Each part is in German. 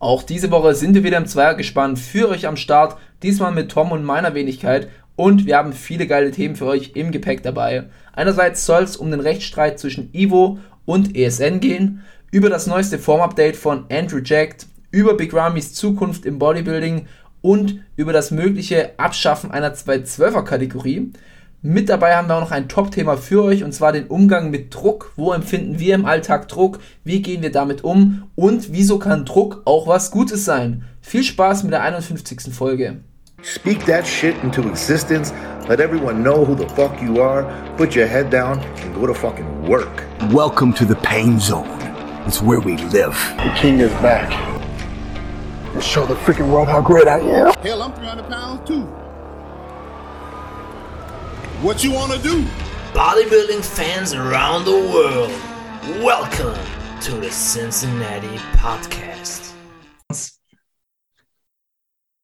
Auch diese Woche sind wir wieder im Zweiergespann für euch am Start, diesmal mit Tom und meiner Wenigkeit. Und wir haben viele geile Themen für euch im Gepäck dabei. Einerseits soll es um den Rechtsstreit zwischen Ivo und ESN gehen, über das neueste Formupdate von Andrew Jack, über Big Ramis Zukunft im Bodybuilding. Und über das mögliche Abschaffen einer 212er Kategorie. Mit dabei haben wir auch noch ein Top-Thema für euch und zwar den Umgang mit Druck. Wo empfinden wir im Alltag Druck? Wie gehen wir damit um? Und wieso kann Druck auch was Gutes sein? Viel Spaß mit der 51. Folge. Speak that shit into existence. Let everyone know who the fuck you are. Put your head down and go to fucking work. Welcome to the pain zone. It's where we live. The king is back. And show the freaking world how great I am. Hell, I'm 300 pounds too. What you want to do? Bodybuilding fans around the world, welcome to the Cincinnati Podcast.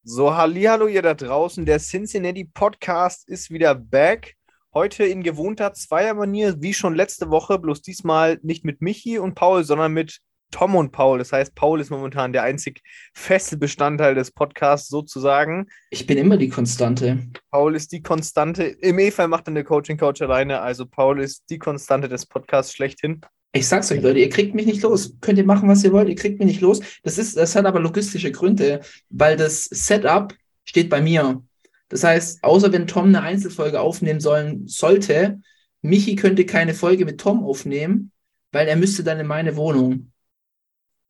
So, hallo ihr da draußen. Der Cincinnati Podcast ist wieder back. Heute in gewohnter Zweiermanier, wie schon letzte Woche, bloß diesmal nicht mit Michi und Paul, sondern mit Tom und Paul. Das heißt, Paul ist momentan der einzig feste Bestandteil des Podcasts sozusagen. Ich bin immer die Konstante. Paul ist die Konstante. Im E-Fall macht dann der Coaching-Coach alleine. Also Paul ist die Konstante des Podcasts schlechthin. Ich sag's euch, Leute, ihr kriegt mich nicht los. Könnt ihr machen, was ihr wollt, ihr kriegt mich nicht los. Das, ist, das hat aber logistische Gründe, weil das Setup steht bei mir. Das heißt, außer wenn Tom eine Einzelfolge aufnehmen sollen sollte, Michi könnte keine Folge mit Tom aufnehmen, weil er müsste dann in meine Wohnung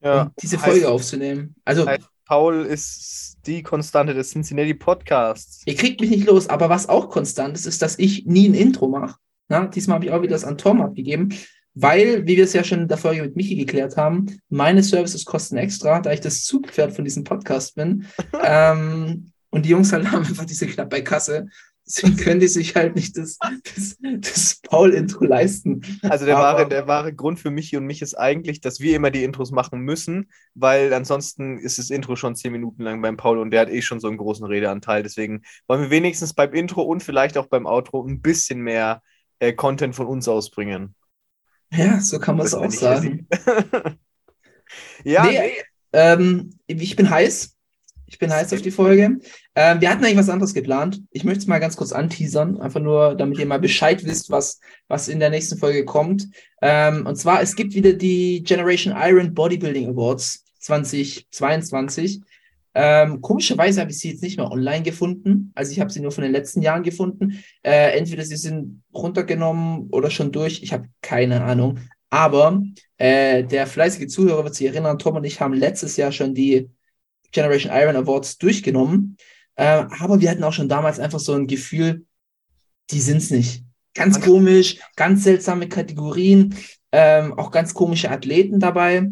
Ja, um diese heißt- Folge aufzunehmen. Also, heißt, Paul ist die Konstante des Cincinnati Podcasts. ihr kriegt mich nicht los, aber was auch konstant ist, ist, dass ich nie ein Intro mache. Na, diesmal habe ich auch wieder das an Tom abgegeben, weil, wie wir es ja schon in der Folge mit Michi geklärt haben, meine Services kosten extra, da ich das Zugpferd von diesem Podcast bin. ähm, und die Jungs halt haben einfach diese knapp bei Kasse. Können die sich halt nicht das, das, das Paul-Intro leisten. Also der wahre, der wahre Grund für Michi und mich ist eigentlich, dass wir immer die Intros machen müssen, weil ansonsten ist das Intro schon zehn Minuten lang beim Paul und der hat eh schon so einen großen Redeanteil. Deswegen wollen wir wenigstens beim Intro und vielleicht auch beim Outro ein bisschen mehr äh, Content von uns ausbringen. Ja, so kann man es auch sagen. ja, nee, nee. Ähm, ich bin heiß. Ich bin heiß auf die Folge. Ähm, wir hatten eigentlich was anderes geplant. Ich möchte es mal ganz kurz anteasern, einfach nur, damit ihr mal Bescheid wisst, was, was in der nächsten Folge kommt. Ähm, und zwar, es gibt wieder die Generation Iron Bodybuilding Awards 2022. Ähm, komischerweise habe ich sie jetzt nicht mehr online gefunden. Also ich habe sie nur von den letzten Jahren gefunden. Äh, entweder sie sind runtergenommen oder schon durch. Ich habe keine Ahnung. Aber äh, der fleißige Zuhörer wird sich erinnern, Tom und ich haben letztes Jahr schon die Generation Iron Awards durchgenommen. Äh, aber wir hatten auch schon damals einfach so ein Gefühl, die sind's nicht. Ganz komisch, ganz seltsame Kategorien, ähm, auch ganz komische Athleten dabei.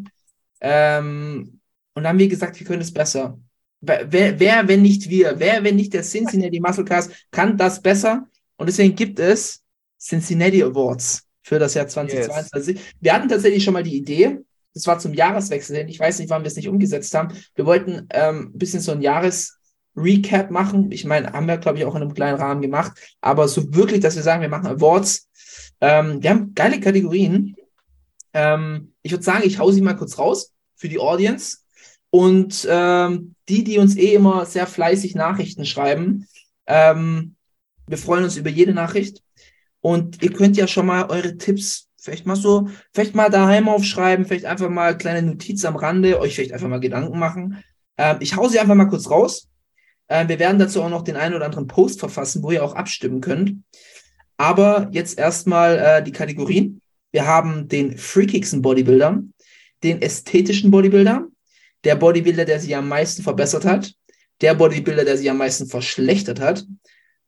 Ähm, und dann haben wir gesagt, wir können es besser. Wer, wer, wenn nicht wir, wer, wenn nicht der Cincinnati Musclecast, kann das besser? Und deswegen gibt es Cincinnati Awards für das Jahr 2022. Wir hatten tatsächlich schon mal die Idee, das war zum Jahreswechsel hin, ich weiß nicht, wann wir es nicht umgesetzt haben. Wir wollten ähm, ein bisschen so ein Jahresrecap machen. Ich meine, haben wir, glaube ich, auch in einem kleinen Rahmen gemacht. Aber so wirklich, dass wir sagen, wir machen Awards. Ähm, wir haben geile Kategorien. Ähm, ich würde sagen, ich hau sie mal kurz raus für die Audience. Und ähm, die, die uns eh immer sehr fleißig Nachrichten schreiben, ähm, wir freuen uns über jede Nachricht. Und ihr könnt ja schon mal eure Tipps vielleicht mal so, vielleicht mal daheim aufschreiben, vielleicht einfach mal kleine Notiz am Rande, euch vielleicht einfach mal Gedanken machen. Ähm, ich hau sie einfach mal kurz raus. Äh, wir werden dazu auch noch den einen oder anderen Post verfassen, wo ihr auch abstimmen könnt. Aber jetzt erstmal äh, die Kategorien. Wir haben den freakigsten Bodybuilder, den ästhetischen Bodybuilder, der Bodybuilder, der sich am meisten verbessert hat, der Bodybuilder, der sich am meisten verschlechtert hat,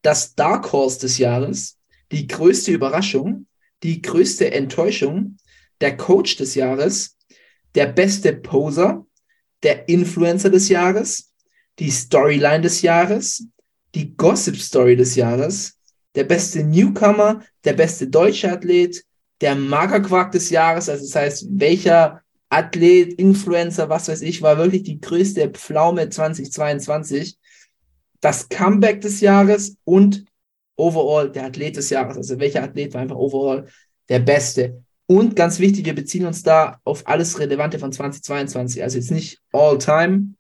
das Dark Horse des Jahres, die größte Überraschung, die größte Enttäuschung, der Coach des Jahres, der beste Poser, der Influencer des Jahres, die Storyline des Jahres, die Gossip Story des Jahres, der beste Newcomer, der beste deutsche Athlet, der Magerquark des Jahres, also das heißt, welcher Athlet, Influencer, was weiß ich, war wirklich die größte Pflaume 2022, das Comeback des Jahres und overall der Athlet des Jahres. Also welcher Athlet war einfach overall der Beste? Und ganz wichtig, wir beziehen uns da auf alles Relevante von 2022. Also jetzt nicht all time,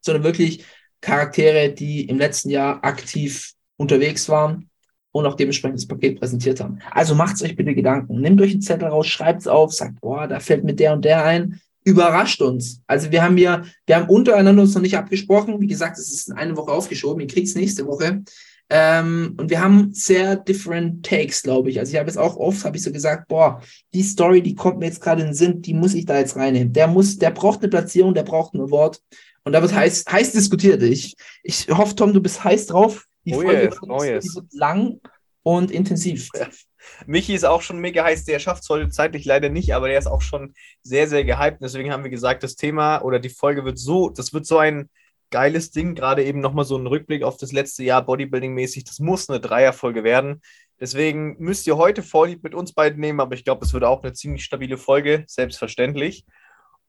sondern wirklich Charaktere, die im letzten Jahr aktiv unterwegs waren und auch dementsprechend das Paket präsentiert haben. Also macht euch bitte Gedanken. Nehmt euch einen Zettel raus, schreibt es auf, sagt, boah, da fällt mir der und der ein. Überrascht uns. Also wir haben hier, wir haben untereinander uns noch nicht abgesprochen. Wie gesagt, es ist in eine Woche aufgeschoben. Ihr kriegt es nächste Woche. Ähm, und wir haben sehr different takes, glaube ich. Also ich habe jetzt auch oft, habe ich so gesagt, boah, die Story, die kommt mir jetzt gerade in den Sinn, die muss ich da jetzt reinnehmen. Der muss, der braucht eine Platzierung, der braucht ein Wort. Und da wird heiß, heiß diskutiert. Ich, ich hoffe, Tom, du bist heiß drauf. Die Oh Folge yes, wird, oh yes. wird lang und intensiv. Michi ist auch schon mega heiß, der schafft es heute zeitlich leider nicht, aber der ist auch schon sehr, sehr gehypt. Deswegen haben wir gesagt, das Thema oder die Folge wird so, das wird so ein geiles Ding, gerade eben nochmal so ein Rückblick auf das letzte Jahr Bodybuilding-mäßig. Das muss eine Dreierfolge werden. Deswegen müsst ihr heute Vorlieb mit uns beiden nehmen, aber ich glaube, es wird auch eine ziemlich stabile Folge, selbstverständlich.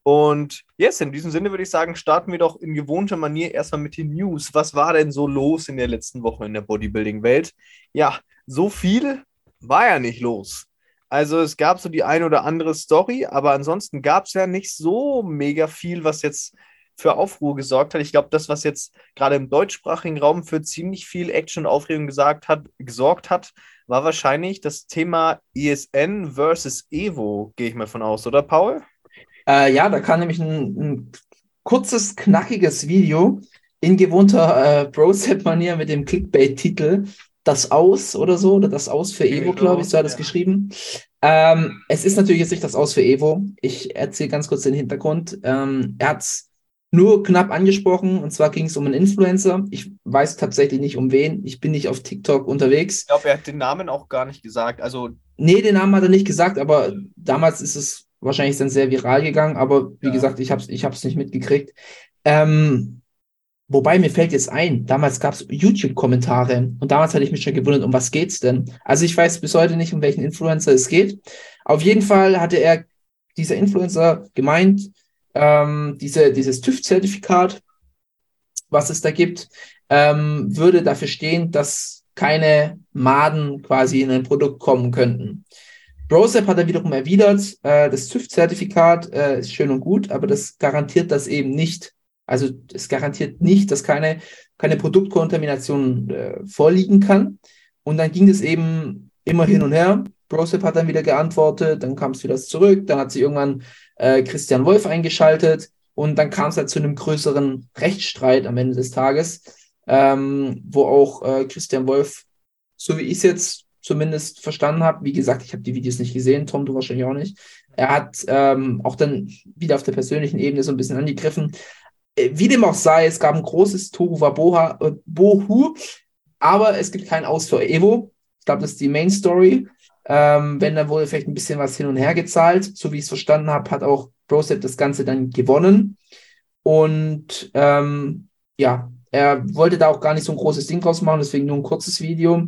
Und yes, in diesem Sinne würde ich sagen, starten wir doch in gewohnter Manier erstmal mit den News. Was war denn so los in der letzten Woche in der Bodybuilding-Welt? Ja, so viel war ja nicht los. Also es gab so die ein oder andere Story, aber ansonsten gab es ja nicht so mega viel, was jetzt für Aufruhr gesorgt hat. Ich glaube, das, was jetzt gerade im deutschsprachigen Raum für ziemlich viel Action und Aufregung gesagt hat, gesorgt hat, war wahrscheinlich das Thema ESN versus Evo, gehe ich mal von aus, oder Paul? Äh, ja, da kam nämlich ein, ein kurzes, knackiges Video in gewohnter äh, Brosep-Manier mit dem Clickbait-Titel Das Aus oder so, oder Das Aus für Evo, glaube ich, so hat es ja. geschrieben. Ähm, es ist natürlich jetzt nicht das Aus für Evo. Ich erzähle ganz kurz den Hintergrund. Ähm, er hat es nur knapp angesprochen, und zwar ging es um einen Influencer. Ich weiß tatsächlich nicht um wen. Ich bin nicht auf TikTok unterwegs. Ich glaube, er hat den Namen auch gar nicht gesagt. Also Nee, den Namen hat er nicht gesagt, aber damals ist es wahrscheinlich dann sehr viral gegangen, aber wie Ja. gesagt, ich habe es ich hab's nicht mitgekriegt. Ähm, wobei mir fällt jetzt ein, damals gab es YouTube-Kommentare und damals hatte ich mich schon gewundert, um was geht's denn? Also ich weiß bis heute nicht, um welchen Influencer es geht. Auf jeden Fall hatte er, dieser Influencer, gemeint, ähm, diese, dieses TÜV-Zertifikat, was es da gibt, ähm, würde dafür stehen, dass keine Maden quasi in ein Produkt kommen könnten. Brosep hat er wiederum erwidert, äh, das TÜV-Zertifikat äh, ist schön und gut, aber das garantiert das eben nicht. Also es garantiert nicht, dass keine, keine Produktkontamination äh, vorliegen kann. Und dann ging es eben immer hin und her. Brosep hat dann wieder geantwortet, dann kam es wieder zurück, dann hat sie irgendwann äh, Christian Wolf eingeschaltet und dann kam es halt zu einem größeren Rechtsstreit am Ende des Tages, ähm, wo auch äh, Christian Wolf, so wie ich es jetzt zumindest verstanden habe, wie gesagt, ich habe die Videos nicht gesehen, Tom, du wahrscheinlich auch nicht, er hat ähm, auch dann wieder auf der persönlichen Ebene so ein bisschen angegriffen. Äh, Wie dem auch sei, es gab ein großes Tohuwaboha, äh, Bohu, aber es gibt kein Aus für Evo. Ich glaube, das ist die Main Story. Ähm, wenn, dann wurde vielleicht ein bisschen was hin und her gezahlt. So wie ich es verstanden habe, hat auch Brosep das Ganze dann gewonnen. Und ähm, ja, er wollte da auch gar nicht so ein großes Ding draus machen, deswegen nur ein kurzes Video.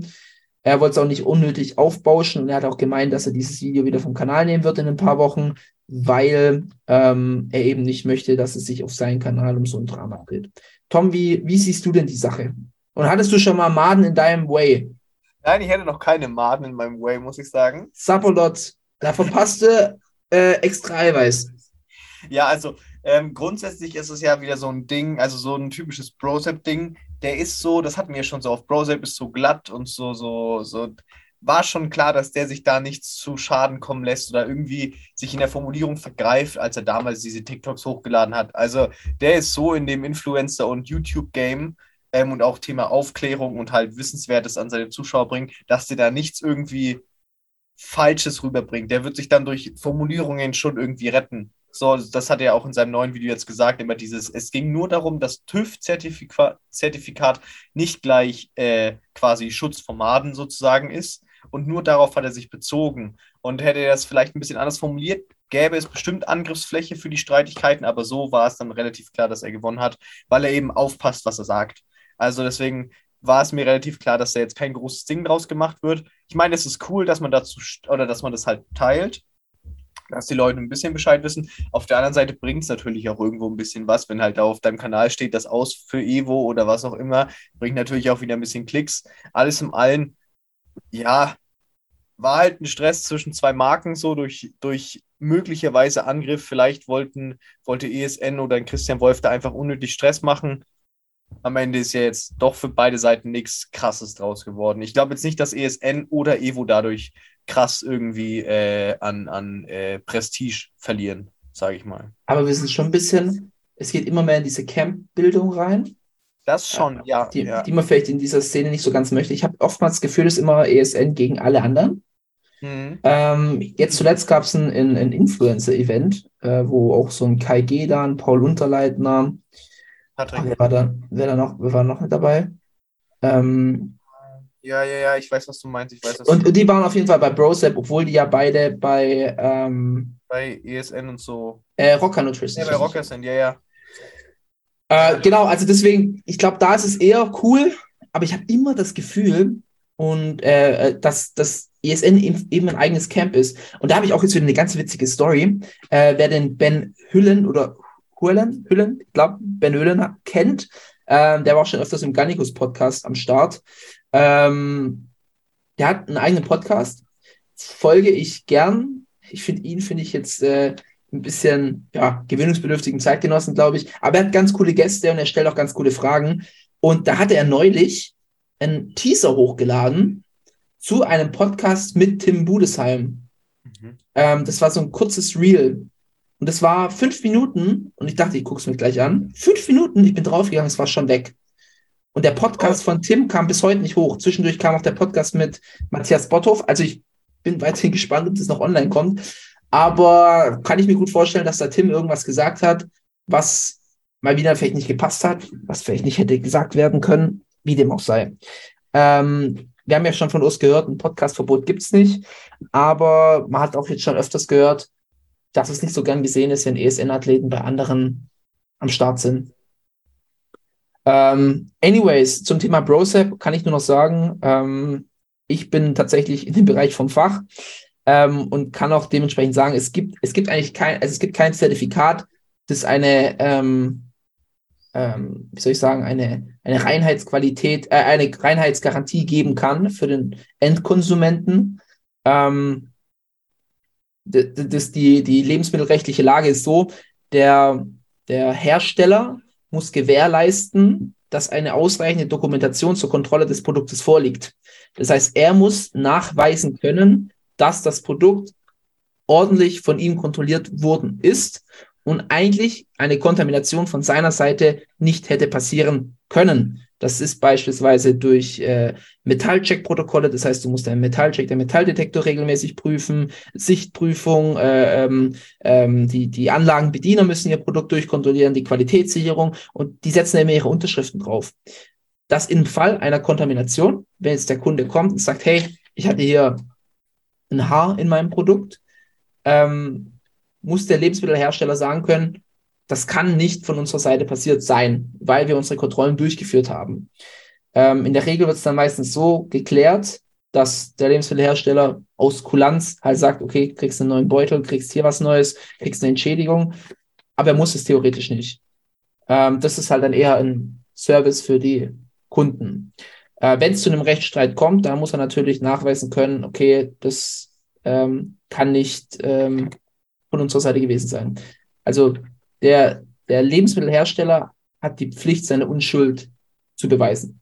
Er wollte es auch nicht unnötig aufbauschen und er hat auch gemeint, dass er dieses Video wieder vom Kanal nehmen wird in ein paar Wochen, weil ähm, er eben nicht möchte, dass es sich auf seinen Kanal um so ein Drama dreht. Tom, wie, wie siehst du denn die Sache? Und hattest du schon mal Maden in deinem Way? Nein, ich hätte noch keine Maden in meinem Way, muss ich sagen. Sapperlot, da verpasste äh, extra Eiweiß. Ja, also ähm, grundsätzlich ist es ja wieder so ein Ding, also so ein typisches Brosep-Ding. Der ist so, das hatten wir schon so auf Brosep, ist so glatt und so, so, so. War schon klar, dass der sich da nichts zu Schaden kommen lässt oder irgendwie sich in der Formulierung vergreift, als er damals diese TikToks hochgeladen hat. Also der ist so in dem Influencer- und YouTube-Game ähm, und auch Thema Aufklärung und halt Wissenswertes an seine Zuschauer bringt, dass der da nichts irgendwie Falsches rüberbringt. Der wird sich dann durch Formulierungen schon irgendwie retten. So, das hat er auch in seinem neuen Video jetzt gesagt, immer dieses, es ging nur darum, dass TÜV-Zertifikat Zertifikat nicht gleich äh, quasi Schutz vor Maden sozusagen ist. Und nur darauf hat er sich bezogen. Und hätte er das vielleicht ein bisschen anders formuliert, gäbe es bestimmt Angriffsfläche für die Streitigkeiten, aber so war es dann relativ klar, dass er gewonnen hat, weil er eben aufpasst, was er sagt. Also deswegen war es mir relativ klar, dass da jetzt kein großes Ding draus gemacht wird. Ich meine, es ist cool, dass man dazu oder dass man das halt teilt, dass die Leute ein bisschen Bescheid wissen. Auf der anderen Seite bringt es natürlich auch irgendwo ein bisschen was, wenn halt da auf deinem Kanal steht, das aus für Evo oder was auch immer, bringt natürlich auch wieder ein bisschen Klicks. Alles im Allen, ja, war halt ein Stress zwischen zwei Marken, so durch, durch möglicherweise Angriff. Vielleicht wollten, wollte ESN oder ein Christian Wolf da einfach unnötig Stress machen. Am Ende ist ja jetzt doch für beide Seiten nichts Krasses draus geworden. Ich glaube jetzt nicht, dass ESN oder Evo dadurch krass irgendwie äh, an, an äh, Prestige verlieren, sage ich mal. Aber wir sind schon ein bisschen, es geht immer mehr in diese Camp-Bildung rein, Das schon, ja. die, ja. die man vielleicht in dieser Szene nicht so ganz möchte. Ich habe oftmals das Gefühl, es ist immer ESN gegen alle anderen. Mhm. Ähm, jetzt zuletzt gab es ein, ein, ein Influencer-Event, äh, wo auch so ein Kai G da, ein Paul Unterleitner, Patrick. wer war da, wer da noch, wer war noch mit dabei? Ähm, Ja, ja, ja, ich weiß, was du meinst. Ich weiß, was und, die waren auf jeden Fall bei BroSap, obwohl die ja beide bei ähm, bei ESN und so. äh, Rocker Nutrition Ja, bei Rocker sind, ja, ja. Äh, genau, also deswegen, ich glaube, da ist es eher cool, aber ich habe immer das Gefühl, und äh, äh, dass das ESN eben eben ein eigenes Camp ist. Und da habe ich auch jetzt wieder eine ganz witzige Story. Äh, wer den Ben Hüllen oder Hüllen, Hüllen, ich glaube, Ben Hüllen kennt, ähm, der war auch schon öfters im Garnicus Podcast am Start. Ähm, der hat einen eigenen Podcast. Folge ich gern. Ich finde ihn, finde ich jetzt äh, ein bisschen ja, gewöhnungsbedürftigen Zeitgenossen, glaube ich. Aber er hat ganz coole Gäste und er stellt auch ganz coole Fragen. Und da hatte er neulich einen Teaser hochgeladen zu einem Podcast mit Tim Budesheim. Mhm. Ähm, das war so ein kurzes Reel. Und das war fünf Minuten und ich dachte, ich gucke es mir gleich an. Fünf Minuten, ich bin draufgegangen, es war schon weg. Und der Podcast von Tim kam bis heute nicht hoch. Zwischendurch kam auch der Podcast mit Matthias Botthoff. Also ich bin weiterhin gespannt, ob das noch online kommt. Aber kann ich mir gut vorstellen, dass da Tim irgendwas gesagt hat, was mal wieder vielleicht nicht gepasst hat, was vielleicht nicht hätte gesagt werden können, wie dem auch sei. Ähm, wir haben ja schon von uns gehört, ein Podcastverbot gibt's nicht, aber man hat auch jetzt schon öfters gehört, dass es nicht so gern gesehen ist, wenn ESN-Athleten bei anderen am Start sind. Ähm, anyways, zum Thema BroSap kann ich nur noch sagen, ähm, ich bin tatsächlich in dem Bereich vom Fach ähm, und kann auch dementsprechend sagen, es gibt, es gibt eigentlich kein, also es gibt kein Zertifikat, das eine, ähm, ähm, wie soll ich sagen, eine, eine Reinheitsqualität, äh, eine Reinheitsgarantie geben kann für den Endkonsumenten. Ähm, das, die, die lebensmittelrechtliche Lage ist so, der, der Hersteller muss gewährleisten, dass eine ausreichende Dokumentation zur Kontrolle des Produktes vorliegt. Das heißt, er muss nachweisen können, dass das Produkt ordentlich von ihm kontrolliert worden ist und eigentlich eine Kontamination von seiner Seite nicht hätte passieren können. Das ist beispielsweise durch äh, Metallcheck-Protokolle, das heißt, du musst einen Metallcheck, der Metalldetektor regelmäßig prüfen, Sichtprüfung, äh, ähm, ähm, die, die Anlagenbediener müssen ihr Produkt durchkontrollieren, die Qualitätssicherung und die setzen immer ihre Unterschriften drauf. Dass im Fall einer Kontamination, wenn jetzt der Kunde kommt und sagt, hey, ich hatte hier ein Haar in meinem Produkt, ähm, muss der Lebensmittelhersteller sagen können, das kann nicht von unserer Seite passiert sein, weil wir unsere Kontrollen durchgeführt haben. Ähm, in der Regel wird es dann meistens so geklärt, dass der Lebensmittelhersteller aus Kulanz halt sagt, okay, kriegst einen neuen Beutel, kriegst hier was Neues, kriegst eine Entschädigung, aber er muss es theoretisch nicht. Ähm, das ist halt dann eher ein Service für die Kunden. Äh, Wenn es zu einem Rechtsstreit kommt, dann muss er natürlich nachweisen können, okay, das ähm, kann nicht ähm, von unserer Seite gewesen sein. Also der, der Lebensmittelhersteller hat die Pflicht, seine Unschuld zu beweisen.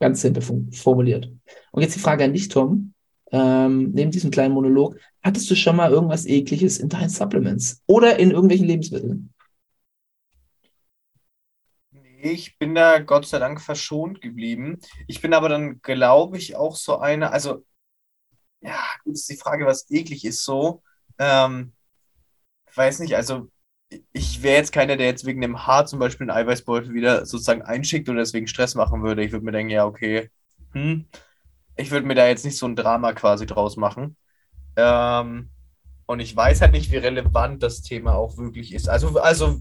Ganz simpel formuliert. Und jetzt die Frage an dich, Tom. Ähm, neben diesem kleinen Monolog, hattest du schon mal irgendwas Ekliges in deinen Supplements oder in irgendwelchen Lebensmitteln? Ich bin da Gott sei Dank verschont geblieben. Ich bin aber dann, glaube ich, auch so eine, also, ja, gut, ist die Frage, was eklig ist so. Ähm, weiß nicht, also ich wäre jetzt keiner, der jetzt wegen einem Haar zum Beispiel einen Eiweißbeutel wieder sozusagen einschickt oder deswegen Stress machen würde. Ich würde mir denken, ja, okay, hm, ich würde mir da jetzt nicht so ein Drama quasi draus machen. Ähm, und ich weiß halt nicht, wie relevant das Thema auch wirklich ist. Also, also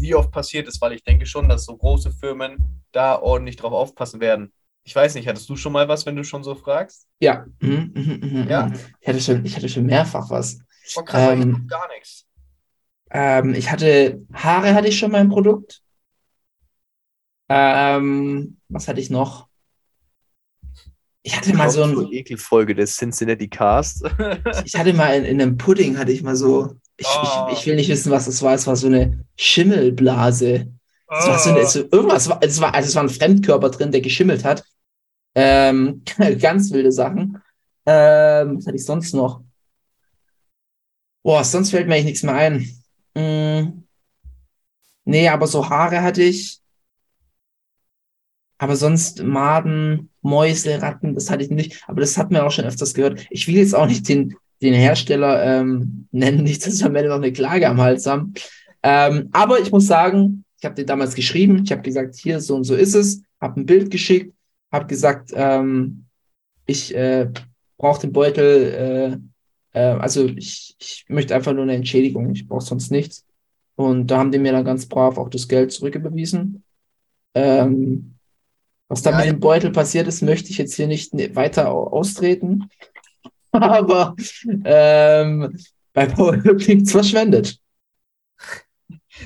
wie oft passiert ist, weil ich denke schon, dass so große Firmen da ordentlich drauf aufpassen werden. Ich weiß nicht, hattest du schon mal was, wenn du schon so fragst? Ja. Mhm, mhm, mhm, Ja. mhm. Ich hatte schon, ich hatte schon mehrfach was. Oh, krass, Ähm, ich gar nichts. Ähm, ich hatte Haare hatte ich schon mal im Produkt. Ähm, was hatte ich noch? Ich hatte mal so ein, Zur Ekelfolge des Cincinnati Cast. ich hatte mal in, in einem Pudding, hatte ich mal so, ich, Oh. ich, ich will nicht wissen, was das war. Es war so eine Schimmelblase. Es war so eine, so, irgendwas, war, es war, also es war ein Fremdkörper drin, der geschimmelt hat. Ähm, ganz wilde Sachen. Ähm, was hatte ich sonst noch? Boah, sonst fällt mir eigentlich nichts mehr ein. Mm, nee, aber so Haare hatte ich. Aber sonst Maden, Mäuse, Ratten, das hatte ich nicht. Aber das hat man auch schon öfters gehört. Ich will jetzt auch nicht den, den Hersteller ähm, nennen, nicht, dass wir am Ende noch eine Klage am Hals haben. Ähm, aber ich muss sagen, ich habe dir damals geschrieben, ich habe gesagt, hier so und so ist es, habe ein Bild geschickt, habe gesagt, ähm, ich äh, brauche den Beutel, äh, äh, also ich, ich möchte einfach nur eine Entschädigung, ich brauche sonst nichts. Und da haben die mir dann ganz brav auch das Geld zurücküberwiesen. Ähm, was da Ja, mit dem Beutel passiert ist, möchte ich jetzt hier nicht ne- weiter au- austreten. Aber ähm, bei Paul klingt verschwendet.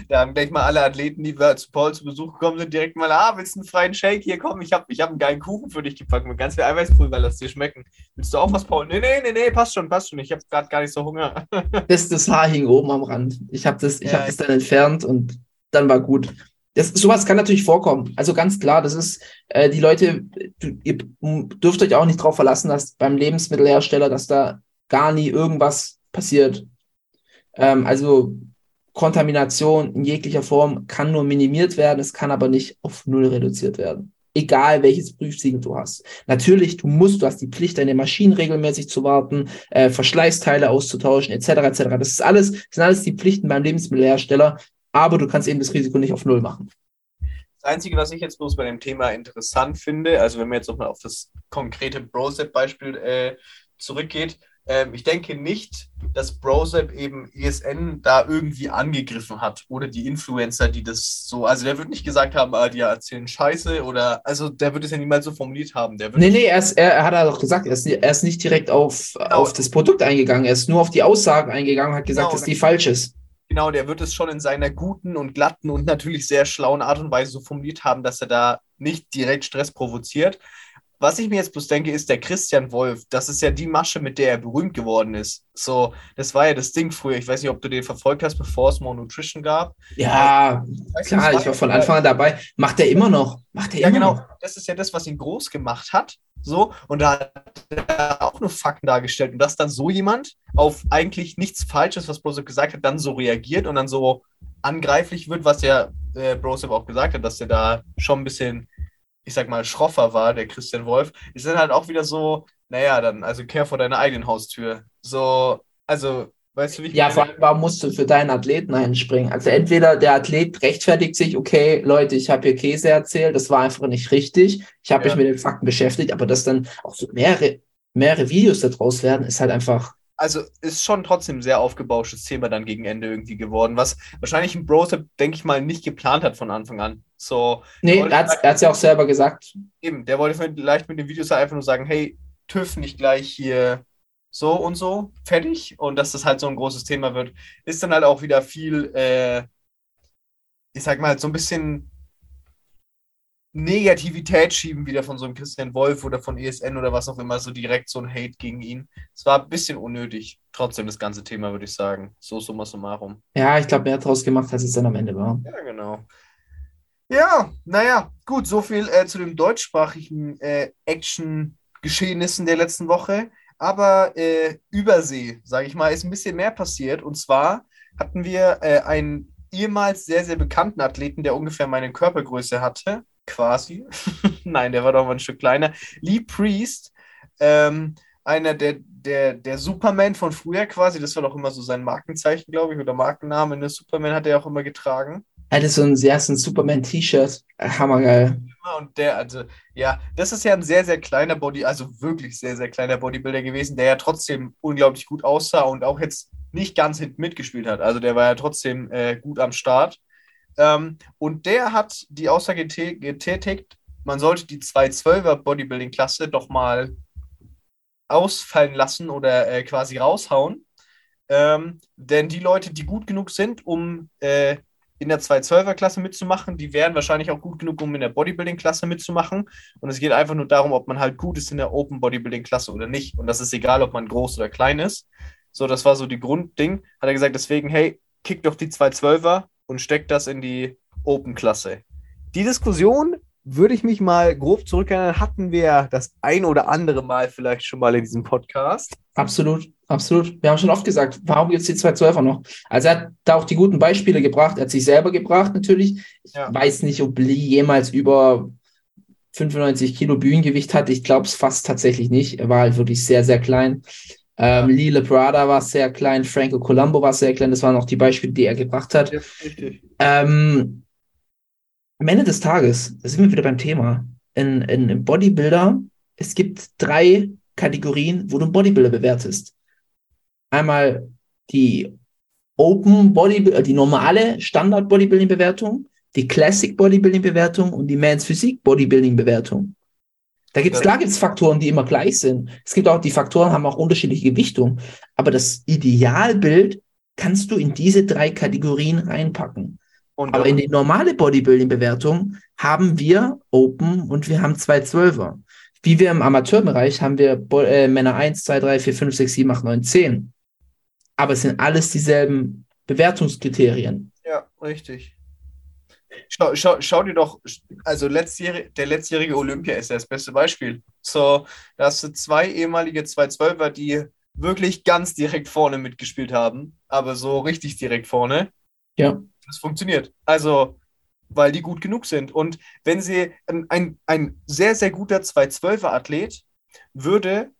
Da haben gleich mal alle Athleten, die wir zu Paul zu Besuch gekommen sind, direkt mal, ah, willst du einen freien Shake? Hier, komm, ich habe ich hab einen geilen Kuchen für dich gepackt mit ganz viel Eiweißpulver, lass dir schmecken. Willst du auch was, Paul? Nee, nee, nee, nee, passt schon, passt schon. Ich habe gerade gar nicht so Hunger. Das, das Haar hing oben am Rand. Ich habe das, ich Ja, hab das dann entfernt und dann war gut. Das, sowas kann natürlich vorkommen. Also ganz klar, das ist, äh, die Leute, du, ihr dürft euch auch nicht drauf verlassen, dass beim Lebensmittelhersteller, dass da gar nie irgendwas passiert. Ähm, also Kontamination in jeglicher Form kann nur minimiert werden, es kann aber nicht auf Null reduziert werden. Egal welches Prüfsiegel du hast. Natürlich, du musst, du hast die Pflicht, deine Maschinen regelmäßig zu warten, äh, Verschleißteile auszutauschen, etc. etc. Das ist alles, das sind alles die Pflichten beim Lebensmittelhersteller, aber du kannst eben das Risiko nicht auf Null machen. Das Einzige, was ich jetzt bloß bei dem Thema interessant finde, also wenn man jetzt nochmal auf das konkrete Brosep-Beispiel äh, zurückgeht, ähm, ich denke nicht, dass Brosep eben ESN da irgendwie angegriffen hat oder die Influencer, die das so, also der wird nicht gesagt haben, ah, die erzählen Scheiße oder, also der wird es ja niemals so formuliert haben. Der wird Nee, nee, er, ist, er, er hat er doch gesagt, er ist, er ist nicht direkt auf, auf das Produkt eingegangen, er ist nur auf die Aussagen eingegangen und hat gesagt, Genau, dass die falsch ist. Genau, der wird es schon in seiner guten und glatten und natürlich sehr schlauen Art und Weise so formuliert haben, dass er da nicht direkt Stress provoziert. Was ich mir jetzt bloß denke, ist der Christian Wolf. Das ist ja die Masche, mit der er berühmt geworden ist. So, das war ja das Ding früher. Ich weiß nicht, ob du den verfolgt hast, bevor es More Nutrition gab. Ja, Weißt du, klar, ich war von Anfang an dabei. Macht er immer noch. Macht er Ja, immer genau. noch. Das ist ja das, was ihn groß gemacht hat. So, und da hat er auch nur Fakten dargestellt. Und dass dann so jemand auf eigentlich nichts Falsches, was Brosep gesagt hat, dann so reagiert und dann so angreiflich wird, was ja äh, Brosep auch gesagt hat, dass er da schon ein bisschen, ich sag mal, schroffer war, der Christian Wolf, ist dann halt auch wieder so, naja, dann, also kehr vor deiner eigenen Haustür. So, also, weißt du, wie ich Ja, vor allem, warum musst du für deinen Athleten einspringen? Also entweder der Athlet rechtfertigt sich, okay, Leute, ich habe hier Käse erzählt, das war einfach nicht richtig. Ich habe Ja. mich mit den Fakten beschäftigt, aber dass dann auch so mehrere, mehrere Videos daraus werden, ist halt einfach. also ist schon trotzdem ein sehr aufgebauschtes Thema dann gegen Ende irgendwie geworden, was wahrscheinlich ein Brosep, denke ich mal, nicht geplant hat von Anfang an. So, Nee, er hat es ja auch selber gesagt. eben, der wollte vielleicht mit den Videos einfach nur sagen, hey, TÜV nicht gleich hier so und so, fertig. Und dass das halt so ein großes Thema wird, ist dann halt auch wieder viel, äh, ich sag mal, so ein bisschen Negativität schieben wieder von so einem Christian Wolf oder von ESN oder was auch immer, so direkt so ein Hate gegen ihn. Es war ein bisschen unnötig. Trotzdem das ganze Thema, würde ich sagen. So summa summarum. Ja, ich glaube, mehr draus gemacht, als es dann am Ende war. Ja, genau. Ja, naja, gut, so viel äh, zu den deutschsprachigen äh, Action-Geschehnissen der letzten Woche. Aber äh, Übersee, sage ich mal, ist ein bisschen mehr passiert. Und zwar hatten wir äh, einen ehemals sehr, sehr bekannten Athleten, der ungefähr meine Körpergröße hatte, quasi. Nein, der war doch mal ein Stück kleiner. Lee Priest, ähm, einer der, der, der Superman von früher quasi, das war doch immer so sein Markenzeichen, glaube ich, oder Markenname. Ne? Superman hat er auch immer getragen. Hatte so ein sehr so ein Superman-T-Shirt. Hammergeil. Und der, also, ja, das ist ja ein sehr, sehr kleiner Body, also wirklich sehr, sehr kleiner Bodybuilder gewesen, der ja trotzdem unglaublich gut aussah und auch jetzt nicht ganz hinten mitgespielt hat. Also der war ja trotzdem äh, gut am Start. Ähm, und der hat die Aussage getätigt, man sollte die 212er Bodybuilding-Klasse doch mal ausfallen lassen oder äh, quasi raushauen. Ähm, denn die Leute, die gut genug sind, um äh, in der 212er-Klasse mitzumachen. Die wären wahrscheinlich auch gut genug, um in der Bodybuilding-Klasse mitzumachen. Und es geht einfach nur darum, ob man halt gut ist in der Open Bodybuilding-Klasse oder nicht. Und das ist egal, ob man groß oder klein ist. So, das war so die Grundding. Hat er gesagt, deswegen, hey, kick doch die 212er und steck das in die Open-Klasse. Die Diskussion würde ich mich mal grob zurückerinnern, hatten wir das ein oder andere Mal vielleicht schon mal in diesem Podcast. Absolut, absolut. Wir haben schon oft gesagt, warum gibt es die 212er noch? Also er hat da auch die guten Beispiele gebracht, er hat sich selber gebracht natürlich. Ich Ja. weiß nicht, ob Lee jemals über 95 Kilo Bühnengewicht hatte. Ich glaube es fast tatsächlich nicht. Er war halt wirklich sehr, sehr klein. Ähm, Lee Lebrada war sehr klein, Franco Colombo war sehr klein. Das waren auch die Beispiele, die er gebracht hat. richtig. Ähm, am Ende des Tages, da sind wir wieder beim Thema. In, in, in Bodybuilder, es gibt drei Kategorien, wo du einen Bodybuilder bewertest. Einmal die Open Body, äh, die normale Standard Bodybuilding Bewertung, die Classic Bodybuilding Bewertung und die Men's Physik Bodybuilding Bewertung. Da gibt's, Ja. klar gibt's Faktoren, die immer gleich sind. Es gibt auch, die Faktoren haben auch unterschiedliche Gewichtung. Aber das Idealbild kannst du in diese drei Kategorien reinpacken. Und Aber in die normale Bodybuilding-Bewertung haben wir Open und wir haben zwei Zwölfer. Wie wir im Amateurbereich haben wir Bo äh, Männer 1, 2, 3, 4, 5, 6, 7, 8, 9, 10. Aber es sind alles dieselben Bewertungskriterien. Ja, richtig. Schau, schau, schau dir doch, also letztjährige, der letztjährige Olympia ist ja das beste Beispiel. So, da hast du zwei ehemalige 212er, die wirklich ganz direkt vorne mitgespielt haben, aber so richtig direkt vorne. Ja. Das funktioniert. Also, weil die gut genug sind. Und wenn sie ein, ein, ein sehr, sehr guter 212er Athlet würde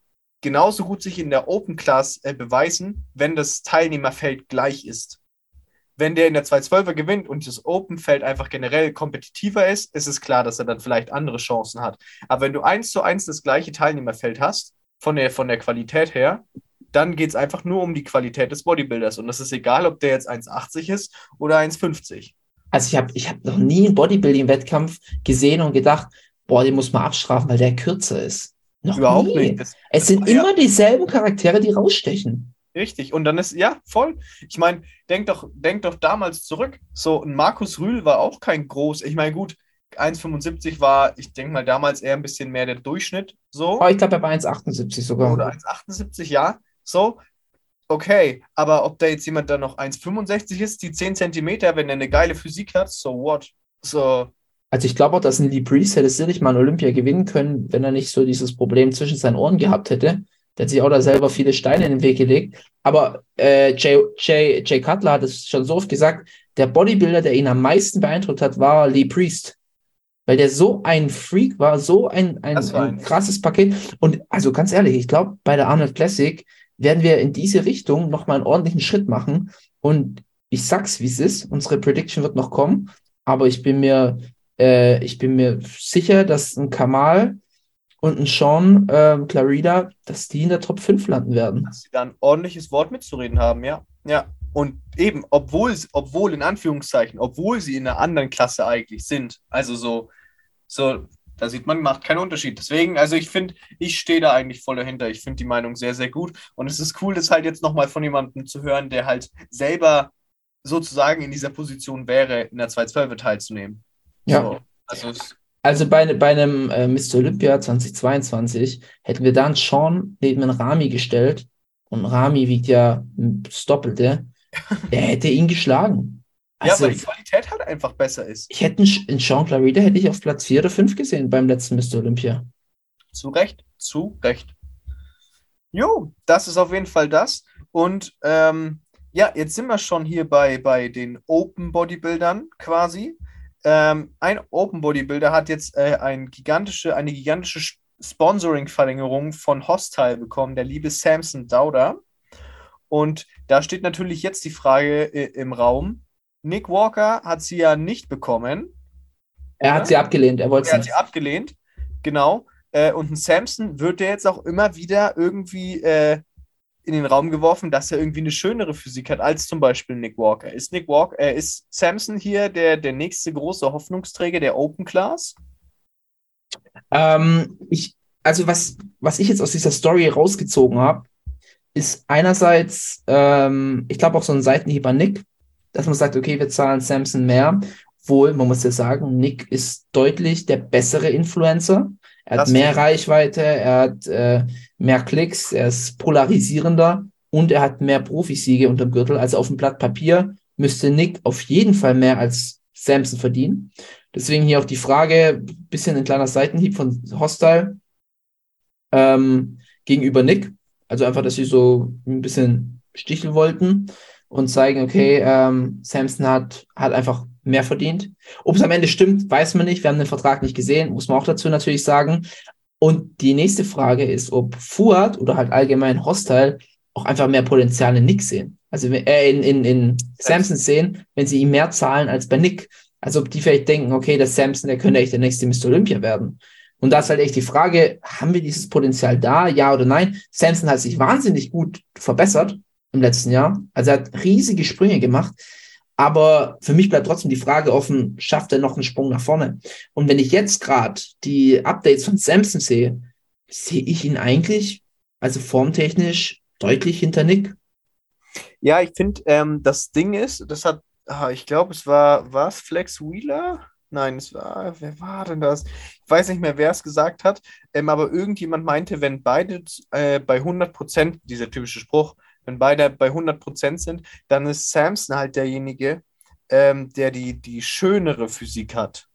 genauso gut sich in der Open Class äh, beweisen, wenn das Teilnehmerfeld gleich ist. Wenn der in der 212er gewinnt und das Open-Feld einfach generell kompetitiver ist, ist es klar, dass er dann vielleicht andere Chancen hat. Aber wenn du eins zu eins das gleiche Teilnehmerfeld hast, von der, von der Qualität her, dann geht es einfach nur um die Qualität des Bodybuilders. Und das ist egal, ob der jetzt 1,80 ist oder 1,50. Also ich habe ich hab noch nie einen Bodybuilding-Wettkampf gesehen und gedacht, boah, den muss man abstrafen, weil der kürzer ist. Noch Überhaupt nie. nicht. Das, Es sind Ja. immer dieselben Charaktere, die rausstechen. Richtig. Und dann ist, ja, voll. Ich meine, denk doch, denk doch damals zurück. So, ein Markus Rühl war auch kein groß. Ich meine, gut, 1,75 war, ich denke mal, damals eher ein bisschen mehr der Durchschnitt. So. Oh, ich glaube, er war 1,78 sogar. Oder 1,78, ja. So. Okay. Aber ob da jetzt jemand da noch 1,65 ist, die 10 Zentimeter, wenn er eine geile Physik hat, so what? So. Also ich glaube auch, dass ein Lee Priest hätte sicherlich mal ein Olympia gewinnen können, wenn er nicht so dieses Problem zwischen seinen Ohren gehabt hätte. Der hat sich auch da selber viele Steine in den Weg gelegt. Aber äh, Jay, Jay, Jay Cutler hat es schon so oft gesagt, der Bodybuilder, der ihn am meisten beeindruckt hat, war Lee Priest. Weil der so ein Freak war, so ein, ein, ein ein- krasses Paket. Und also ganz ehrlich, ich glaube, bei der Arnold Classic werden wir in diese Richtung nochmal einen ordentlichen Schritt machen. Und ich sag's, wie es ist. Unsere Prediction wird noch kommen. Aber ich bin mir äh, ich bin mir sicher, dass ein Kamal und ein Sean ähm, Clarida, dass die in der Top 5 landen werden. dass sie da ein ordentliches Wort mitzureden haben, ja. Ja. Und eben, obwohl, obwohl in Anführungszeichen, obwohl sie in einer anderen Klasse eigentlich sind, also so, so, da sieht man, macht keinen Unterschied. Deswegen, also ich finde, ich stehe da eigentlich voll dahinter. Ich finde die Meinung sehr, sehr gut. Und es ist cool, das halt jetzt nochmal von jemandem zu hören, der halt selber sozusagen in dieser Position wäre, in der 212 teilzunehmen. Ja. So, also Also bei, bei einem äh, Mr. Olympia 2022 hätten wir dann Sean neben einen Rami gestellt und Rami wiegt ja das Doppelte. Der hätte ihn geschlagen. ja, Also weil die Qualität halt einfach besser ist. ich hätte einen Sean Clarida hätte ich auf Platz 4 oder 5 gesehen beim letzten Mr. Olympia. Zu Recht, zu Recht. Jo, das ist auf jeden Fall das. Und ähm, ja, jetzt sind wir schon hier bei, bei den Open Bodybuildern quasi. Ähm, ein Open Bodybuilder hat jetzt äh, ein gigantische, eine gigantische Sp- Sponsoring-Verlängerung von Hostile bekommen, der liebe Samson Dauder. Und da steht natürlich jetzt die Frage äh, im Raum. Nick Walker hat sie ja nicht bekommen. Er hat sie abgelehnt, er wollte Er es hat sie abgelehnt, genau. Äh, und ein Samson wird der jetzt auch immer wieder irgendwie äh, in den Raum geworfen, dass er irgendwie eine schönere Physik hat als zum Beispiel Nick Walker. Ist Nick Walker, äh, ist Samson hier der, der nächste große Hoffnungsträger der Open Class? Ähm, ich, also was, was ich jetzt aus dieser Story rausgezogen habe, ist einerseits, ähm, ich glaube auch so ein Seitenhieb an Nick, dass man sagt, okay, wir zahlen Samson mehr. Wohl, man muss ja sagen, Nick ist deutlich der bessere Influencer. Er hat mehr. Reichweite, er hat äh, mehr Klicks, er ist polarisierender und er hat mehr Profisiege unterm Gürtel. Also auf dem Blatt Papier müsste Nick auf jeden Fall mehr als Samson verdienen. Deswegen hier auch die Frage, bisschen ein kleiner Seitenhieb von Hostile ähm, gegenüber Nick. Also einfach, dass sie so ein bisschen sticheln wollten und zeigen, okay, ähm, Samson hat, hat einfach mehr verdient. Ob es am Ende stimmt, weiß man nicht. Wir haben den Vertrag nicht gesehen, muss man auch dazu natürlich sagen. Und die nächste Frage ist, ob Fuad oder halt allgemein Hostile auch einfach mehr Potenzial in Nick sehen. Also äh, in, in, in Samson sehen, wenn sie ihm mehr zahlen als bei Nick. Also ob die vielleicht denken, okay, der Samson, der könnte echt der nächste Mr. Olympia werden. Und da ist halt echt die Frage, haben wir dieses Potenzial da, ja oder nein? Samson hat sich wahnsinnig gut verbessert im letzten Jahr. Also er hat riesige Sprünge gemacht. Aber für mich bleibt trotzdem die Frage offen, schafft er noch einen Sprung nach vorne? Und wenn ich jetzt gerade die Updates von Samson sehe, sehe ich ihn eigentlich, also formtechnisch, deutlich hinter Nick. Ja, ich finde, ähm, das Ding ist, das hat, ah, ich glaube, es war, war es Flex Wheeler? Nein, es war, wer war denn das? Ich weiß nicht mehr, wer es gesagt hat, ähm, aber irgendjemand meinte, wenn beide äh, bei 100 Prozent, dieser typische Spruch, wenn beide bei 100 Prozent sind, dann ist Samson halt derjenige, ähm, der die, die schönere Physik hat.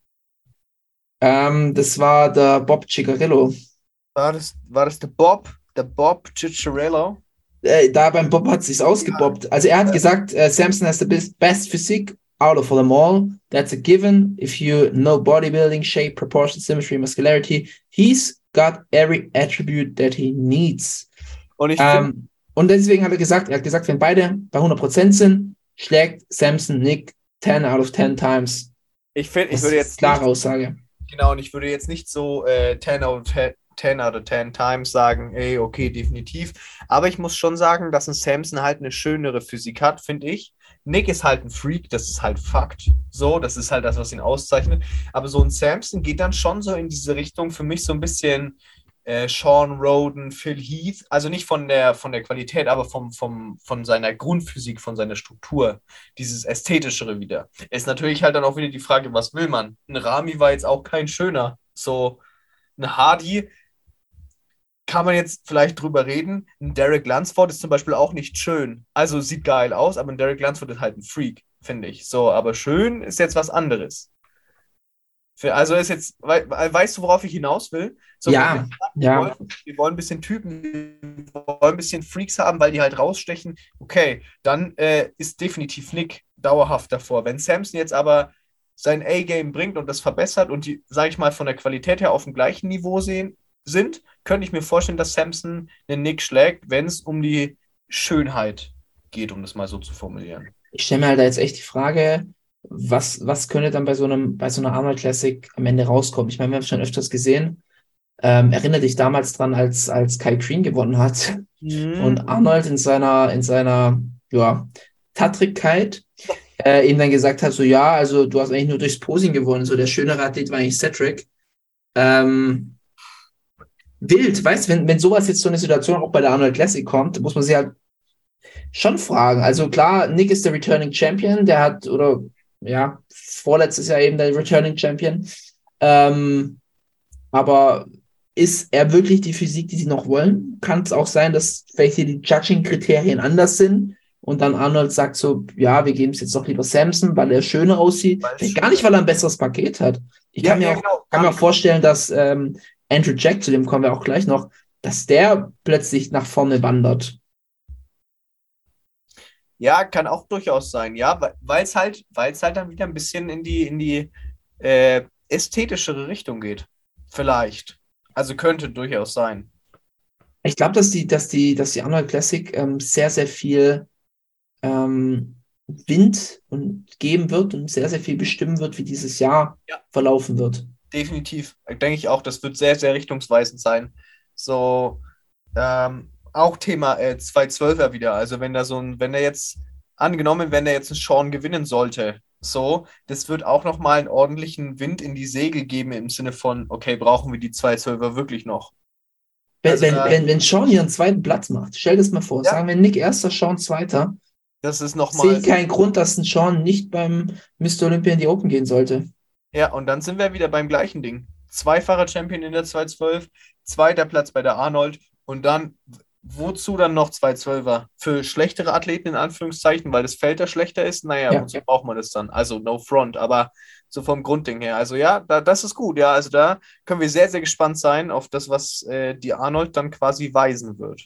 Ähm, das war der Bob Ciccarello. War das, war das der Bob? Der Bob Cicciarello? Äh, da beim Bob hat sich's ausgebobbt. Also er hat gesagt, äh, Samson has the best, best physique out of them all. That's a given. If you know bodybuilding, shape, proportion, symmetry, muscularity, he's got every attribute that he needs. Und ich Ähm, und deswegen hat er gesagt, er hat gesagt, wenn beide bei 100% sind, schlägt Samson Nick 10 out of 10 times. ich, find, ich würde jetzt klare nicht, Aussage. genau, und ich würde jetzt nicht so äh, 10 out of 10, 10 out of 10 times sagen, ey, okay, definitiv. Aber ich muss schon sagen, dass ein Samson halt eine schönere Physik hat, finde ich. Nick ist halt ein Freak, das ist halt Fakt. So, das ist halt das, was ihn auszeichnet. Aber so ein Samson geht dann schon so in diese Richtung für mich so ein bisschen äh, Sean Roden, Phil Heath. Also nicht von der, von der Qualität, aber vom, vom, von seiner Grundphysik, von seiner Struktur. Dieses Ästhetischere wieder. Ist natürlich halt dann auch wieder die Frage, was will man? Ein Rami war jetzt auch kein schöner. So, ein Hardy kann man jetzt vielleicht drüber reden. Ein Derek Lunsford ist zum Beispiel auch nicht schön. Also sieht geil aus, aber ein Derek Lunsford ist halt ein Freak, finde ich. So, aber schön ist jetzt was anderes. Für- Also ist jetzt, wei- weißt du, worauf ich hinaus will? So, Ja, wir, ja. wollen, wir wollen ein bisschen Typen, wir wollen ein bisschen Freaks haben, weil die halt rausstechen. Okay, dann äh, ist definitiv Nick dauerhaft davor. Wenn Samson jetzt aber sein A-Game bringt und das verbessert und die, sage ich mal, von der Qualität her auf dem gleichen Niveau sehen, sind, könnte ich mir vorstellen, dass Samson den Nick schlägt, wenn es um die Schönheit geht, um das mal so zu formulieren. Ich stelle mir halt da jetzt echt die Frage, was, was könnte dann bei so einem, bei so einer Arnold Classic am Ende rauskommen? Ich meine, wir haben es schon öfters gesehen. Ähm, erinnere dich damals dran, als, als Kai Green gewonnen hat und Arnold in seiner, in seiner, ja, Tattrigkeit äh, ihm dann gesagt hat, so, ja, also du hast eigentlich nur durchs Posing gewonnen, so der schönere Athlet war eigentlich Cedric. Ähm, wild, weißt du, wenn, wenn sowas jetzt so eine Situation auch bei der Arnold Classic kommt, muss man sich halt schon fragen. Also klar, Nick ist der Returning Champion, der hat, oder ja, vorletztes Jahr eben der Returning Champion. Ähm, aber ist er wirklich die Physik, die sie noch wollen? Kann es auch sein, dass vielleicht hier die Judging-Kriterien anders sind und dann Arnold sagt so, ja, wir geben es jetzt doch lieber Samson, weil er schöner aussieht. Gar nicht, weil er ein besseres Paket hat. Ich kann mir auch genau. kann mir vorstellen, dass ähm, Andrew Jack, zu dem kommen wir auch gleich noch, dass der plötzlich nach vorne wandert. Ja, kann auch durchaus sein, ja, weil es halt, weil es halt dann wieder ein bisschen in die, in die äh, ästhetischere Richtung geht. Vielleicht. Also könnte durchaus sein. Ich glaube, dass die, dass die, dass die Arnold Classic ähm, sehr, sehr viel ähm, Wind und geben wird und sehr, sehr viel bestimmen wird, wie dieses Jahr Ja. verlaufen wird. Definitiv. Denke ich auch, das wird sehr, sehr richtungsweisend sein. So, ähm, auch Thema äh, 212er wieder. Also wenn da so ein, wenn er jetzt, angenommen, wenn er jetzt einen Sean gewinnen sollte, so, das wird auch nochmal einen ordentlichen Wind in die Segel geben im Sinne von, okay, brauchen wir die 212er wirklich noch? Wenn, Also wenn, wenn, wenn Sean hier einen zweiten Platz macht, stell das mal vor, Ja. sagen wir Nick erster, Sean zweiter, Das ist Sehe nochmal. ich keinen Grund, dass ein Sean nicht beim Mr. Olympia in die Open gehen sollte. Ja, und dann sind wir wieder beim gleichen Ding. Zweifacher Champion in der 212, zweiter Platz bei der Arnold und dann, wozu dann noch 212er? Für schlechtere Athleten in Anführungszeichen, weil das Feld da schlechter ist? Naja, Ja. wozu braucht man das dann? Also no front, aber so vom Grundding her. Also ja, da, das ist gut. Ja, also da können wir sehr, sehr gespannt sein auf das, was äh, die Arnold dann quasi weisen wird.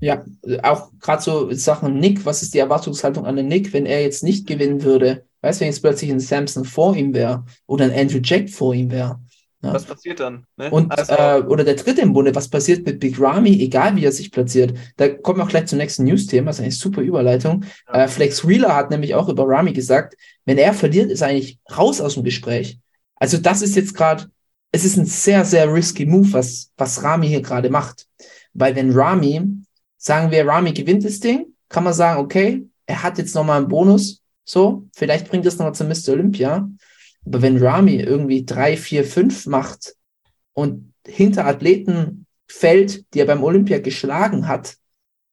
Ja, auch gerade so Sachen Nick, was ist die Erwartungshaltung an den Nick, wenn er jetzt nicht gewinnen würde? Weißt du, wenn jetzt plötzlich ein Samson vor ihm wäre oder ein Andrew Jack vor ihm wäre? Ja. Was passiert dann? Ne? Und, also, äh, oder der dritte im Bunde, was passiert mit Big Ramy, egal wie er sich platziert? Da kommen wir auch gleich zum nächsten News-Thema, das ist eine super Überleitung. Ja. Äh, Flex Wheeler hat nämlich auch über Ramy gesagt, wenn er verliert, ist er eigentlich raus aus dem Gespräch. Also das ist jetzt gerade, es ist ein sehr, sehr risky Move, was, was Ramy hier gerade macht. Weil wenn Ramy, sagen wir, Ramy gewinnt das Ding, kann man sagen, okay, er hat jetzt nochmal einen Bonus, so, vielleicht bringt das nochmal zum Mr. Olympia. Aber wenn Ramy irgendwie drei, vier, fünf macht und hinter Athleten fällt, die er beim Olympia geschlagen hat,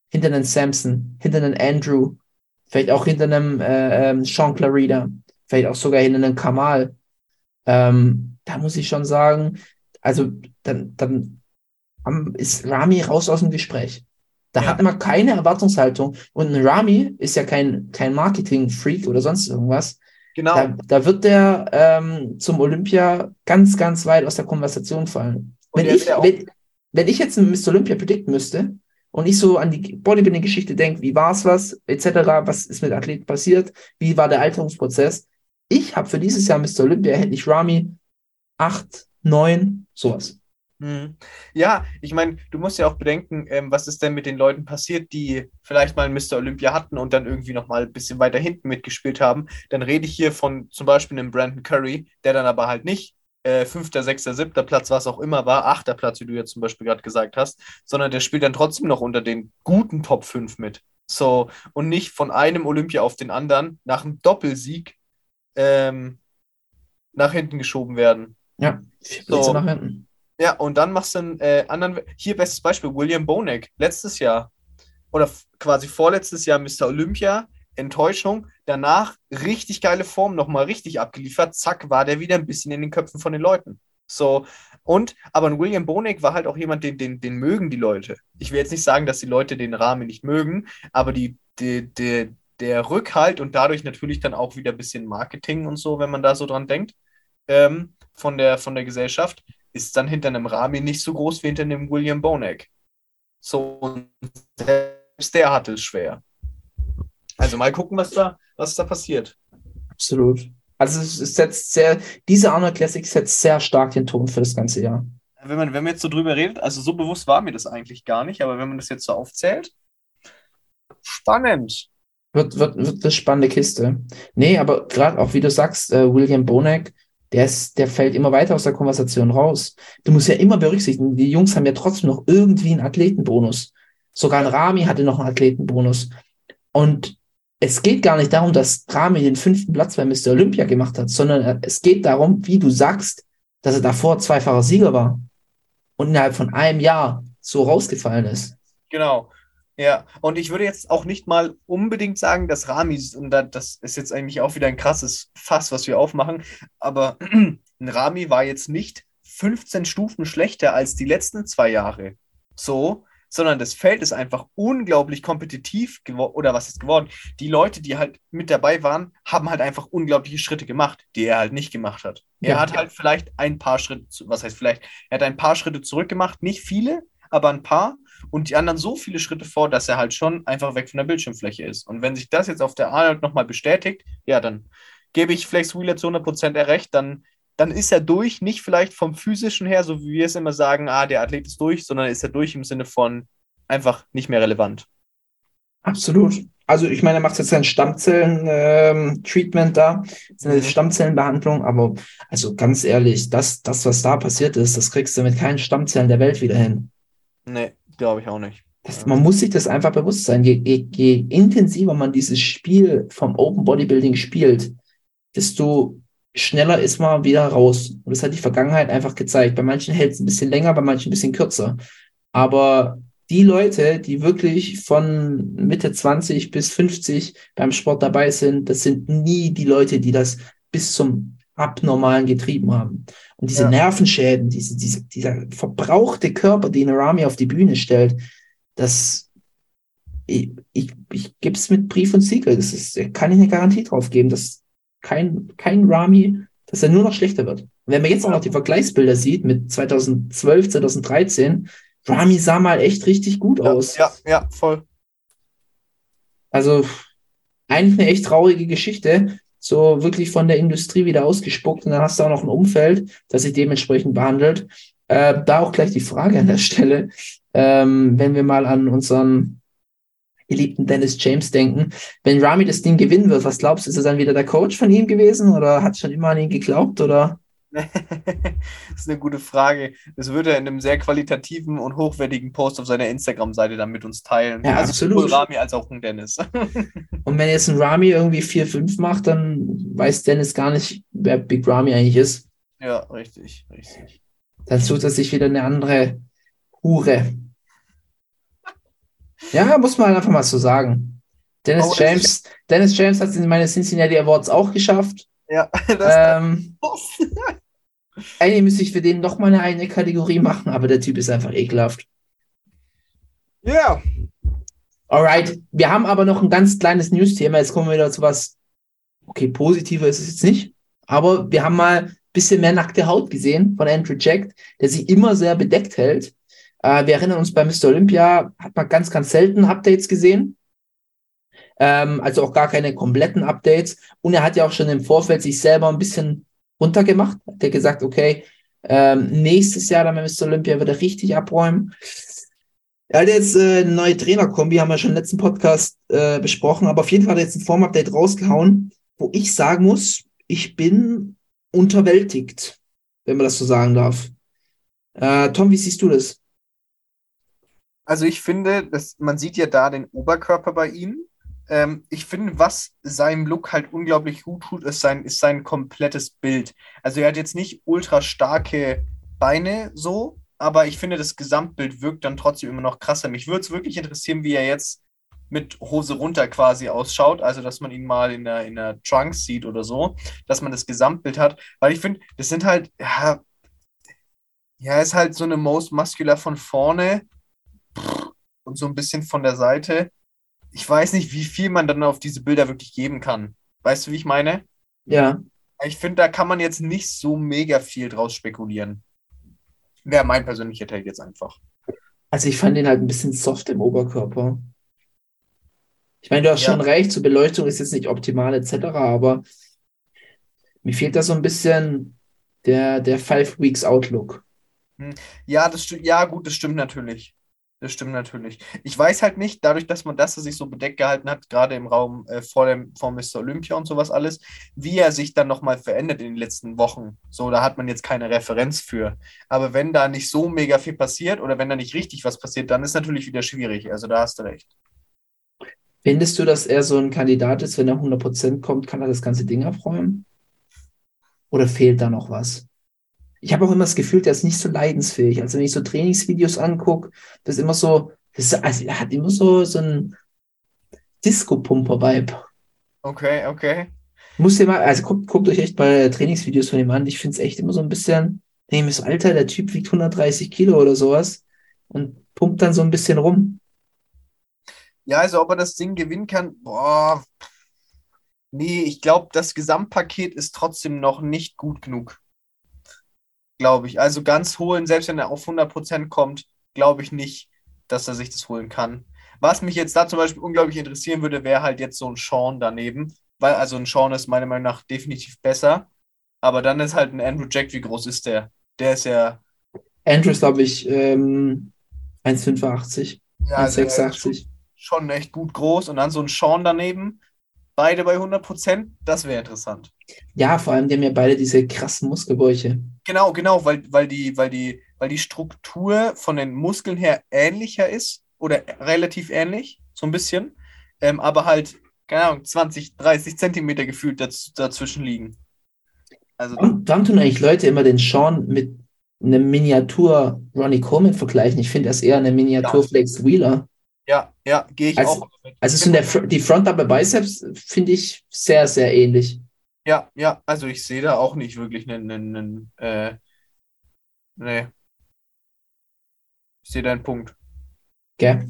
hinter einem Samson, hinter einem Andrew, vielleicht auch hinter einem äh, ähm, Sean Clarida, vielleicht auch sogar hinter einem Kamal, ähm, da muss ich schon sagen, also dann, dann ist Rami raus aus dem Gespräch. Da Ja. hat man keine Erwartungshaltung. Und ein Rami ist ja kein, kein Marketing-Freak oder sonst irgendwas. Genau. Da, da wird der ähm, zum Olympia ganz, ganz weit aus der Konversation fallen. Und Wenn ich, wenn, wenn ich jetzt einen Mr. Olympia predikten müsste und ich so an die Bodybuilding-Geschichte denke, wie war es was, etc., was ist mit Athleten passiert, wie war der Alterungsprozess, ich habe für dieses Jahr Mr. Olympia, hätte ich Rami 8, 9, sowas. Mhm. Ja, ich meine, du musst ja auch bedenken, ähm, was ist denn mit den Leuten passiert, die vielleicht mal einen Mr. Olympia hatten und dann irgendwie noch mal ein bisschen weiter hinten mitgespielt haben. Dann rede ich hier von zum Beispiel einem Brandon Curry, der dann aber halt nicht äh, fünfter, sechster, siebter Platz, was auch immer war, achter Platz, wie du jetzt zum Beispiel gerade gesagt hast, sondern der spielt dann trotzdem noch unter den guten Top 5 mit. So, und nicht von einem Olympia auf den anderen nach einem Doppelsieg ähm, nach hinten geschoben werden. Ja, vier So. Plätze nach hinten. Ja, und dann machst du einen äh, anderen. Hier bestes Beispiel: William Bonek, letztes Jahr. Oder quasi vorletztes Jahr Mr. Olympia. Enttäuschung. Danach richtig geile Form, nochmal richtig abgeliefert. Zack, war der wieder ein bisschen in den Köpfen von den Leuten. So, und, aber ein William Bonek war halt auch jemand, den, den, den mögen die Leute. Ich will jetzt nicht sagen, dass die Leute den Rahmen nicht mögen, aber die, die, die, der Rückhalt und dadurch natürlich dann auch wieder ein bisschen Marketing und so, wenn man da so dran denkt, ähm, von, der, von der Gesellschaft, ist dann hinter einem Rami nicht so groß wie hinter einem William Bonek. So, und selbst der hatte es schwer. Also mal gucken, was da, was da passiert. Absolut. Also es, es setzt sehr, diese Arnold Classic setzt sehr stark den Ton für das ganze Jahr. Wenn man, wenn man jetzt so drüber redet, also so bewusst war mir das eigentlich gar nicht, aber wenn man das jetzt so aufzählt, spannend. Wird, wird, wird eine spannende Kiste. Nee, aber gerade auch, wie du sagst, äh, William Bonek, der, ist, der fällt immer weiter aus der Konversation raus. Du musst ja immer berücksichtigen, die Jungs haben ja trotzdem noch irgendwie einen Athletenbonus. Sogar ein Rami hatte noch einen Athletenbonus. Und es geht gar nicht darum, dass Rami den fünften Platz bei Mr. Olympia gemacht hat, sondern äh, es geht darum, wie du sagst, dass er davor zweifacher Sieger war und innerhalb von einem Jahr so rausgefallen ist. Genau. Ja, und ich würde jetzt auch nicht mal unbedingt sagen, dass Ramis, und da- das ist jetzt eigentlich auch wieder ein krasses Fass, was wir aufmachen, aber ein Rami war jetzt nicht 15 Stufen schlechter als die letzten zwei Jahre. So, sondern das Feld ist einfach unglaublich kompetitiv geworden, oder was ist geworden? Die Leute, die halt mit dabei waren, haben halt einfach unglaubliche Schritte gemacht, die er halt nicht gemacht hat. Er Ja. hat halt vielleicht ein paar Schritte, was heißt vielleicht, er hat ein paar Schritte zurückgemacht, nicht viele, aber ein paar und die anderen so viele Schritte vor, dass er halt schon einfach weg von der Bildschirmfläche ist. Und wenn sich das jetzt auf der Arnold nochmal bestätigt, ja, dann gebe ich Flex Wheeler zu 100% er recht, dann, dann ist er durch, nicht vielleicht vom physischen her, so wie wir es immer sagen, ah, der Athlet ist durch, sondern ist er durch im Sinne von einfach nicht mehr relevant. Absolut. Also ich meine, er macht jetzt sein Stammzellen-Treatment da, seine Mhm. Stammzellenbehandlung, aber also ganz ehrlich, das, das, was da passiert ist, das kriegst du mit keinen Stammzellen der Welt wieder hin. Nee, glaube ich auch nicht. Das, man muss sich das einfach bewusst sein. Je, je, je intensiver man dieses Spiel vom Open Bodybuilding spielt, desto schneller ist man wieder raus. Und das hat die Vergangenheit einfach gezeigt. Bei manchen hält es ein bisschen länger, bei manchen ein bisschen kürzer. Aber die Leute, die wirklich von Mitte 20 bis 50 beim Sport dabei sind, das sind nie die Leute, die das bis zum Abnormalen getrieben haben. Und diese Ja. Nervenschäden, diese, diese, dieser verbrauchte Körper, den Rami auf die Bühne stellt, das, ich, ich, ich gebe es mit Brief und Siegel. Das ist, da kann ich eine Garantie drauf geben, dass kein, kein Rami, dass er nur noch schlechter wird. Und wenn man jetzt auch noch die Vergleichsbilder sieht mit 2012, 2013, Rami sah mal echt richtig gut aus. Ja, ja, voll. Also eigentlich eine echt traurige Geschichte, so wirklich von der Industrie wieder ausgespuckt und dann hast du auch noch ein Umfeld, das sich dementsprechend behandelt. Äh, da auch gleich die Frage an der Stelle, ähm, wenn wir mal an unseren geliebten Dennis James denken, wenn Rami das Ding gewinnen wird, was glaubst du, ist er dann wieder der Coach von ihm gewesen oder hat schon immer an ihn geglaubt oder? das ist eine gute Frage. Das würde er in einem sehr qualitativen und hochwertigen Post auf seiner Instagram-Seite dann mit uns teilen. Ja, also absolut. sowohl Rami als auch ein Dennis. Und wenn jetzt ein Rami irgendwie 4-5 macht, dann weiß Dennis gar nicht, wer Big Rami eigentlich ist. ja, richtig, richtig. Dann sucht er sich wieder eine andere Hure. Ja, muss man einfach mal so sagen. Dennis Oh, James, Dennis James hat es in meine Cincinnati Awards auch geschafft. Ja, das Ähm, eigentlich müsste ich für den noch mal eine eigene Kategorie machen, aber der Typ ist einfach ekelhaft. ja. Alright, wir haben aber noch ein ganz kleines News-Thema. Jetzt kommen wir wieder zu was, okay, positiver ist es jetzt nicht, aber wir haben mal ein bisschen mehr nackte Haut gesehen von Andrew Jack, der sich immer sehr bedeckt hält. Äh, wir erinnern uns, bei Mr. Olympia hat man ganz, ganz selten Updates gesehen. Ähm, also auch gar keine kompletten Updates. Und er hat ja auch schon im Vorfeld sich selber ein bisschen runtergemacht. Hat er gesagt, okay, ähm, nächstes Jahr dann Mr. Olympia wird er richtig abräumen. Er hat jetzt äh, eine neue Trainerkombi, haben wir schon im letzten Podcast äh, besprochen, aber auf jeden Fall hat er jetzt ein Form-Update rausgehauen, wo ich sagen muss, ich bin unterwältigt, wenn man das so sagen darf. Äh, Tom, wie siehst du das? Also ich finde, dass man sieht ja da den Oberkörper bei ihm. Ähm, ich finde, was seinem Look halt unglaublich gut tut, ist sein, ist sein komplettes Bild. Also er hat jetzt nicht ultra starke Beine so, aber ich finde, das Gesamtbild wirkt dann trotzdem immer noch krasser. Mich würde es wirklich interessieren, wie er jetzt mit Hose runter quasi ausschaut, also dass man ihn mal in der, in der Trunks sieht oder so, dass man das Gesamtbild hat, weil ich finde, das sind halt, ja, ja, ist halt so eine Most Muscular von vorne und so ein bisschen von der Seite. Ich weiß nicht, wie viel man dann auf diese Bilder wirklich geben kann. Weißt du, wie ich meine? Ja, Ich finde, da kann man jetzt nicht so mega viel draus spekulieren. Wäre mein persönlicher Take jetzt einfach. also ich fand ihn halt ein bisschen soft im Oberkörper. Ich meine, du hast Ja. schon recht, zur Beleuchtung ist jetzt nicht optimal etc., aber mir fehlt da so ein bisschen der, der Five Weeks Outlook. Ja, das stimmt. Ja, gut, das stimmt natürlich. Das stimmt natürlich. Ich weiß halt nicht, dadurch, dass man das sich so bedeckt gehalten hat, gerade im Raum äh, vor dem vor Mr. Olympia und sowas alles, wie er sich dann nochmal verändert in den letzten Wochen. So, da hat man jetzt keine Referenz für. Aber wenn da nicht so mega viel passiert oder wenn da nicht richtig was passiert, dann ist natürlich wieder schwierig. Also da hast du recht. Findest du, dass er so ein Kandidat ist, wenn er 100% kommt, kann er das ganze Ding abräumen? Oder fehlt da noch was? Ich habe auch immer das Gefühl, der ist nicht so leidensfähig. Also wenn ich so Trainingsvideos angucke, das ist immer so, das ist, also er hat immer so, so ein Disco-Pumper-Vibe. Okay, okay. Muss ihr mal, also guckt, guckt euch echt mal Trainingsvideos von ihm an. Ich finde es echt immer so ein bisschen, nee, das Alter, der Typ wiegt 130 Kilo oder sowas und pumpt dann so ein bisschen rum. Ja, also ob er das Ding gewinnen kann, boah. Nee, ich glaube, das Gesamtpaket ist trotzdem noch nicht gut genug. Glaube ich. Also ganz holen, selbst wenn er auf 100% kommt, glaube ich nicht, dass er sich das holen kann. Was mich jetzt da zum Beispiel unglaublich interessieren würde, wäre halt jetzt so ein Sean daneben. Weil, also ein Sean ist meiner Meinung nach definitiv besser. Aber dann ist halt ein Andrew Jack, wie groß ist der? Der ist ja, Andrews, glaube ich, ähm, 1,85, ja der ist 1,86. schon echt gut groß. Und dann so ein Sean daneben. Beide bei 100%, das wäre interessant. Ja, vor allem, die haben ja beide diese krassen Muskelbäuche. Genau, genau, weil, weil, die, weil, die, weil die Struktur von den Muskeln her ähnlicher ist oder relativ ähnlich, so ein bisschen, ähm, aber halt, keine Ahnung, 20, 30 Zentimeter gefühlt daz dazwischen liegen. Also, Warum, warum tun eigentlich Leute immer den Sean mit eine Miniatur Ronnie Coleman vergleichen. Ich finde, er ist eher eine Miniatur Ja. Flex Wheeler. Ja, ja, gehe ich Also- auch. mit. Also sind der, die Front Double Biceps finde ich sehr, sehr ähnlich. Ja, ja, also ich sehe da auch nicht wirklich einen, einen, einen äh, nee. Ich sehe deinen Punkt. Gell?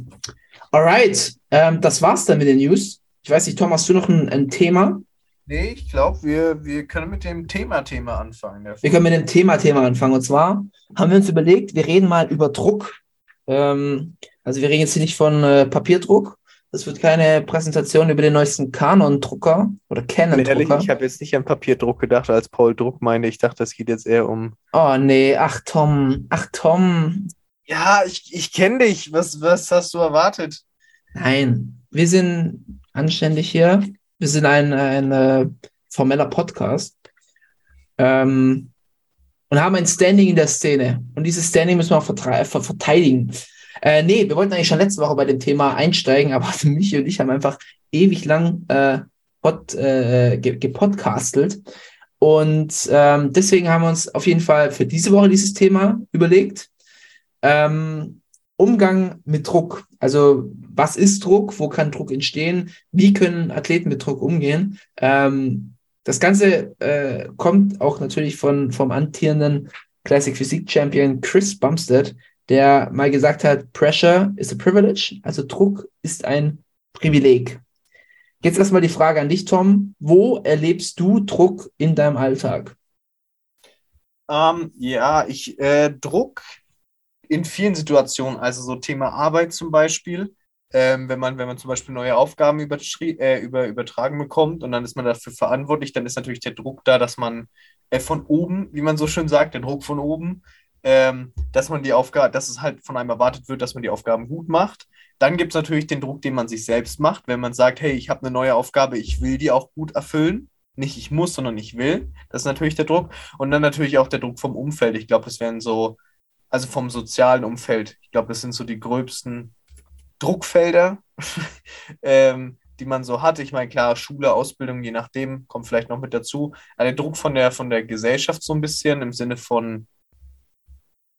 Alright, ähm, das war's dann mit den News. Ich weiß nicht, Tom, hast du noch ein, ein Thema? Nee, ich glaube, wir, wir können mit dem Thema-Thema anfangen. Wir können mit dem Thema-Thema anfangen. Und zwar haben wir uns überlegt, wir reden mal über Druck. Ähm, also wir reden jetzt hier nicht von äh, Papierdruck. Das wird keine Präsentation über den neuesten Canon-Drucker oder Bin ehrlich, Canon-Drucker. ich habe jetzt nicht an Papierdruck gedacht, als Paul Druck meinte. Ich dachte, das geht jetzt eher um. Oh nee, ach Tom, ach Tom. Ja, ich, ich kenne dich. Was, was hast du erwartet? Nein, wir sind anständig hier. Wir sind ein, ein äh, formeller Podcast ähm, und haben ein Standing in der Szene. Und dieses Standing müssen wir auch ver verteidigen. Äh, nee, wir wollten eigentlich schon letzte Woche bei dem Thema einsteigen, aber Michi und ich haben einfach ewig lang äh, pod, äh, ge gepodcastelt. Und ähm, deswegen haben wir uns auf jeden Fall für diese Woche dieses Thema überlegt. Ähm, Umgang mit Druck. Also was ist Druck? Wo kann Druck entstehen? Wie können Athleten mit Druck umgehen? Ähm, das Ganze äh, kommt auch natürlich von, vom amtierenden Classic Physik Champion Chris Bumstead, der mal gesagt hat, Pressure is a privilege, also Druck ist ein Privileg. Jetzt erstmal die Frage an dich, Tom. Wo erlebst du Druck in deinem Alltag? Ähm, ja, ich äh, Druck in vielen Situationen, also so Thema Arbeit zum Beispiel, ähm, wenn man, wenn man zum Beispiel neue Aufgaben äh, über, übertragen bekommt und dann ist man dafür verantwortlich, dann ist natürlich der Druck da, dass man äh, von oben, wie man so schön sagt, der Druck von oben, ähm, dass man die Aufgabe, dass es halt von einem erwartet wird, dass man die Aufgaben gut macht. Dann gibt es natürlich den Druck, den man sich selbst macht, wenn man sagt, hey, ich habe eine neue Aufgabe, ich will die auch gut erfüllen. Nicht ich muss, sondern ich will. Das ist natürlich der Druck. Und dann natürlich auch der Druck vom Umfeld. Ich glaube, das wären so, also vom sozialen Umfeld. Ich glaube, das sind so die gröbsten Druckfelder, ähm, die man so hat. Ich meine, klar, Schule, Ausbildung, je nachdem, kommt vielleicht noch mit dazu. Aber der Druck von der, von der Gesellschaft so ein bisschen im Sinne von,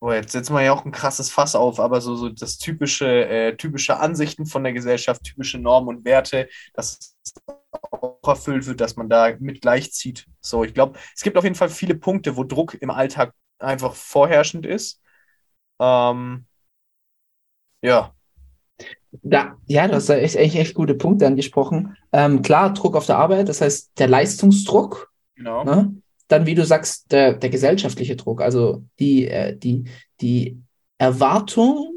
oh, jetzt setzen wir ja auch ein krasses Fass auf, aber so, so das typische, äh, typische Ansichten von der Gesellschaft, typische Normen und Werte, dass es auch erfüllt wird, dass man da mit gleichzieht. So, ich glaube, es gibt auf jeden Fall viele Punkte, wo Druck im Alltag einfach vorherrschend ist. Ähm, ja, Da, ja, du hast da echt, echt, echt gute Punkte angesprochen. Ähm, klar, Druck auf der Arbeit, das heißt der Leistungsdruck, genau. ne? Dann, wie du sagst, der, der gesellschaftliche Druck, also die, äh, die, die Erwartung,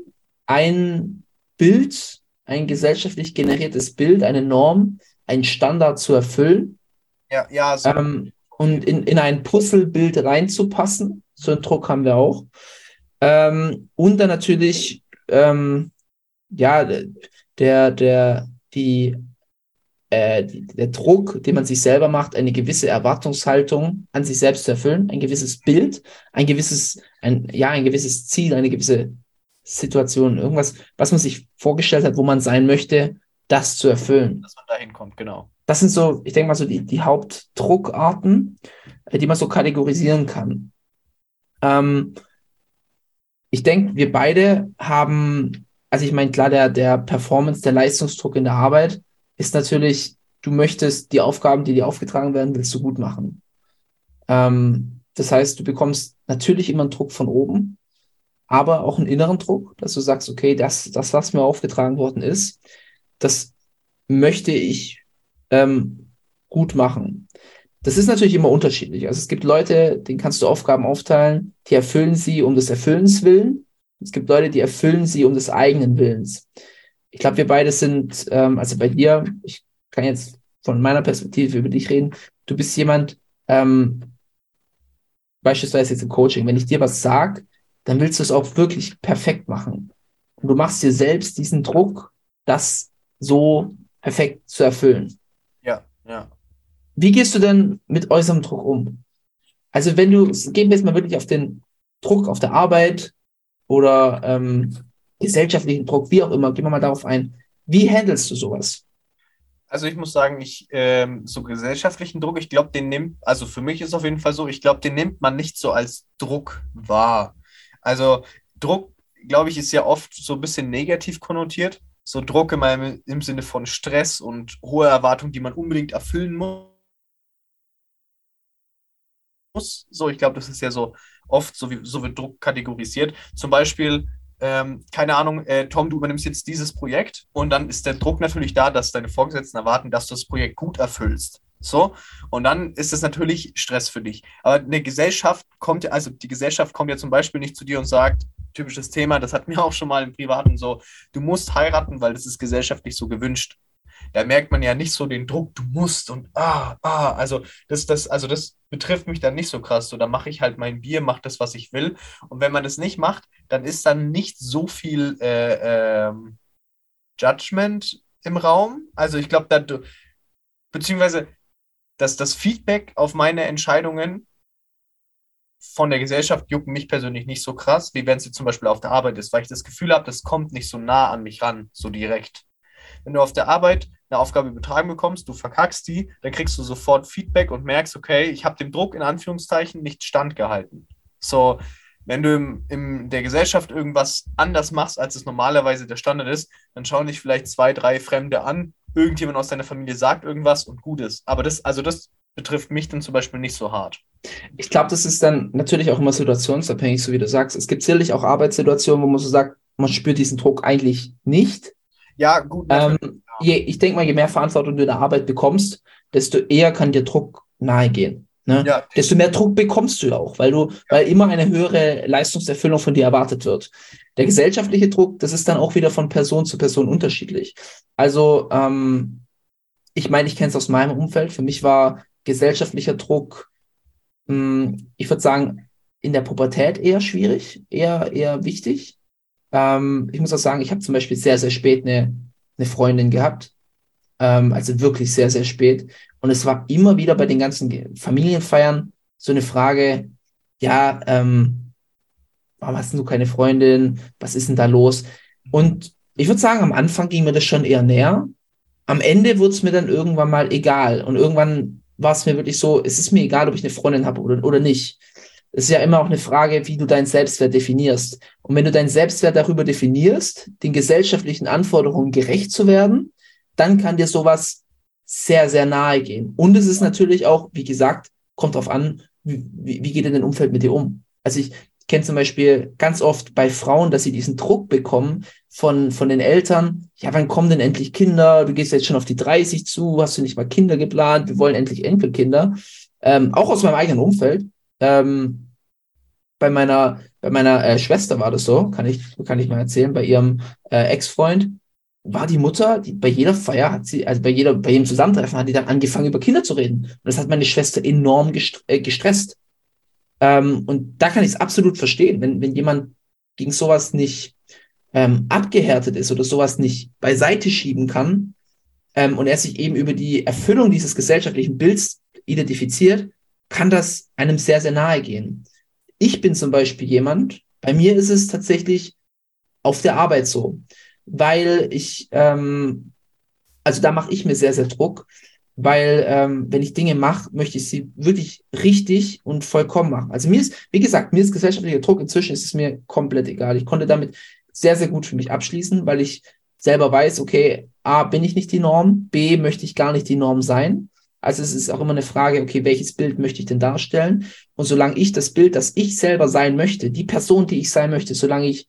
ein Bild, ein gesellschaftlich generiertes Bild, eine Norm, ein Standard zu erfüllen Ja, ja, so, ähm, und in, in ein Puzzlebild reinzupassen. So einen Druck haben wir auch. Ähm, und dann natürlich, ähm, ja, der, der, die, äh, der Druck, den man sich selber macht, eine gewisse Erwartungshaltung an sich selbst zu erfüllen, ein gewisses Bild, ein gewisses, ein, ja, ein gewisses Ziel, eine gewisse Situation, irgendwas, was man sich vorgestellt hat, wo man sein möchte, das zu erfüllen dass man dahin kommt, genau. das sind so, ich denke mal, so die, die Hauptdruckarten, äh, die man so kategorisieren kann. Ähm, ich denke, wir beide haben, also ich meine, klar, der, der Performance, der Leistungsdruck in der Arbeit ist natürlich, du möchtest die Aufgaben, die dir aufgetragen werden, willst du gut machen. Ähm, das heißt, du bekommst natürlich immer einen Druck von oben, aber auch einen inneren Druck, dass du sagst, okay, das, das, was mir aufgetragen worden ist, das möchte ich ähm, gut machen. Das ist natürlich immer unterschiedlich. Also es gibt Leute, denen kannst du Aufgaben aufteilen, die erfüllen sie um des Erfüllens willen. Es gibt Leute, die erfüllen sie um des eigenen Willens. Ich glaube, wir beide sind, ähm, also bei dir, ich kann jetzt von meiner Perspektive über dich reden, du bist jemand, ähm, beispielsweise jetzt im Coaching, wenn ich dir was sag, dann willst du es auch wirklich perfekt machen. Und du machst dir selbst diesen Druck, das so perfekt zu erfüllen. Ja, ja. Wie gehst du denn mit äußerem Druck um? Also wenn du, gehen wir jetzt mal wirklich auf den Druck auf der Arbeit oder ähm, gesellschaftlichen Druck, wie auch immer, gehen wir mal darauf ein. Wie handelst du sowas? Also ich muss sagen, ich ähm, so gesellschaftlichen Druck, ich glaube, den nimmt, also für mich ist auf jeden Fall so, ich glaube, den nimmt man nicht so als Druck wahr. Also Druck, glaube ich, ist ja oft so ein bisschen negativ konnotiert. So Druck immer im, Sinne von Stress und hohe Erwartungen, die man unbedingt erfüllen muss. So, ich glaube, das ist ja so oft, so, wie, so wird Druck kategorisiert. Zum Beispiel, ähm, keine Ahnung, äh, Tom, du übernimmst jetzt dieses Projekt und dann ist der Druck natürlich da, dass deine Vorgesetzten erwarten, dass du das Projekt gut erfüllst. So, und dann ist es natürlich Stress für dich. Aber eine Gesellschaft kommt also die Gesellschaft kommt ja zum Beispiel nicht zu dir und sagt, typisches Thema, das hat mir auch schon mal im Privaten so, du musst heiraten, weil das ist gesellschaftlich so gewünscht. Da merkt man ja nicht so den Druck, du musst und ah, ah, also das, das, also das betrifft mich dann nicht so krass. So, da mache ich halt mein Bier, mache das, was ich will. Und wenn man das nicht macht, dann ist dann nicht so viel äh, ähm, Judgment im Raum. Also ich glaube, da beziehungsweise dass das Feedback auf meine Entscheidungen von der Gesellschaft jucken mich persönlich nicht so krass, wie wenn es zum Beispiel auf der Arbeit ist, weil ich das Gefühl habe, das kommt nicht so nah an mich ran, so direkt. Wenn du auf der Arbeit eine Aufgabe übertragen bekommst, du verkackst die, dann kriegst du sofort Feedback und merkst, okay, ich habe dem Druck in Anführungszeichen nicht standgehalten. So, wenn du in, in der Gesellschaft irgendwas anders machst, als es normalerweise der Standard ist, dann schauen dich vielleicht zwei, drei Fremde an, irgendjemand aus deiner Familie sagt irgendwas und gut ist. Aber das, also das betrifft mich dann zum Beispiel nicht so hart. Ich glaube, das ist dann natürlich auch immer situationsabhängig, so wie du sagst. Es gibt sicherlich auch Arbeitssituationen, wo man so sagt, man spürt diesen Druck eigentlich nicht. Ja, gut. Ähm, je, ich denke mal, je mehr Verantwortung du in der Arbeit bekommst, desto eher kann dir Druck nahegehen. Ne? Ja. Desto mehr Druck bekommst du ja auch, weil du, weil immer eine höhere Leistungserfüllung von dir erwartet wird. Der gesellschaftliche Druck, das ist dann auch wieder von Person zu Person unterschiedlich. Also, ähm, ich meine, ich kenne es aus meinem Umfeld. Für mich war gesellschaftlicher Druck, mh, hm, ich würde sagen, in der Pubertät eher schwierig, eher, eher wichtig. Ähm, ich muss auch sagen, ich habe zum Beispiel sehr, sehr spät eine, eine Freundin gehabt. Ähm, also wirklich sehr, sehr spät. Und es war immer wieder bei den ganzen Familienfeiern so eine Frage, ja, ähm, warum hast du keine Freundin? Was ist denn da los? Und ich würde sagen, am Anfang ging mir das schon eher näher. Am Ende wurde es mir dann irgendwann mal egal. Und irgendwann war es mir wirklich so, es ist mir egal, ob ich eine Freundin habe oder, oder nicht. Es ist ja immer auch eine Frage, wie du deinen Selbstwert definierst. Und wenn du deinen Selbstwert darüber definierst, den gesellschaftlichen Anforderungen gerecht zu werden, dann kann dir sowas sehr, sehr nahe gehen. Und es ist natürlich auch, wie gesagt, kommt drauf an, wie, wie geht denn dein Umfeld mit dir um? Also ich kenne zum Beispiel ganz oft bei Frauen, dass sie diesen Druck bekommen von, von den Eltern. Ja, wann kommen denn endlich Kinder? Du gehst jetzt schon auf die 30 zu, hast du nicht mal Kinder geplant? Wir wollen endlich Enkelkinder. Ähm, auch aus meinem eigenen Umfeld. Ähm, bei meiner, bei meiner äh, Schwester war das so, kann ich, kann ich mal erzählen, bei ihrem äh, Ex-Freund war die Mutter, die, bei jeder Feier hat sie, also bei jeder, bei jedem Zusammentreffen hat die dann angefangen, über Kinder zu reden. Und das hat meine Schwester enorm gest äh, gestresst. Ähm, und da kann ich es absolut verstehen, wenn, wenn jemand gegen sowas nicht ähm, abgehärtet ist oder sowas nicht beiseite schieben kann ähm, und er sich eben über die Erfüllung dieses gesellschaftlichen Bilds identifiziert, kann das einem sehr, sehr nahe gehen. Ich bin zum Beispiel jemand, bei mir ist es tatsächlich auf der Arbeit so weil ich, ähm, also da mache ich mir sehr, sehr Druck, weil ähm, wenn ich Dinge mache, möchte ich sie wirklich richtig und vollkommen machen. Also mir ist, wie gesagt, mir ist gesellschaftlicher Druck inzwischen ist es mir komplett egal. Ich konnte damit sehr, sehr gut für mich abschließen, weil ich selber weiß, okay, A, bin ich nicht die Norm, B, möchte ich gar nicht die Norm sein. Also es ist auch immer eine Frage, okay, welches Bild möchte ich denn darstellen? Und solange ich das Bild, das ich selber sein möchte, die Person, die ich sein möchte, solange ich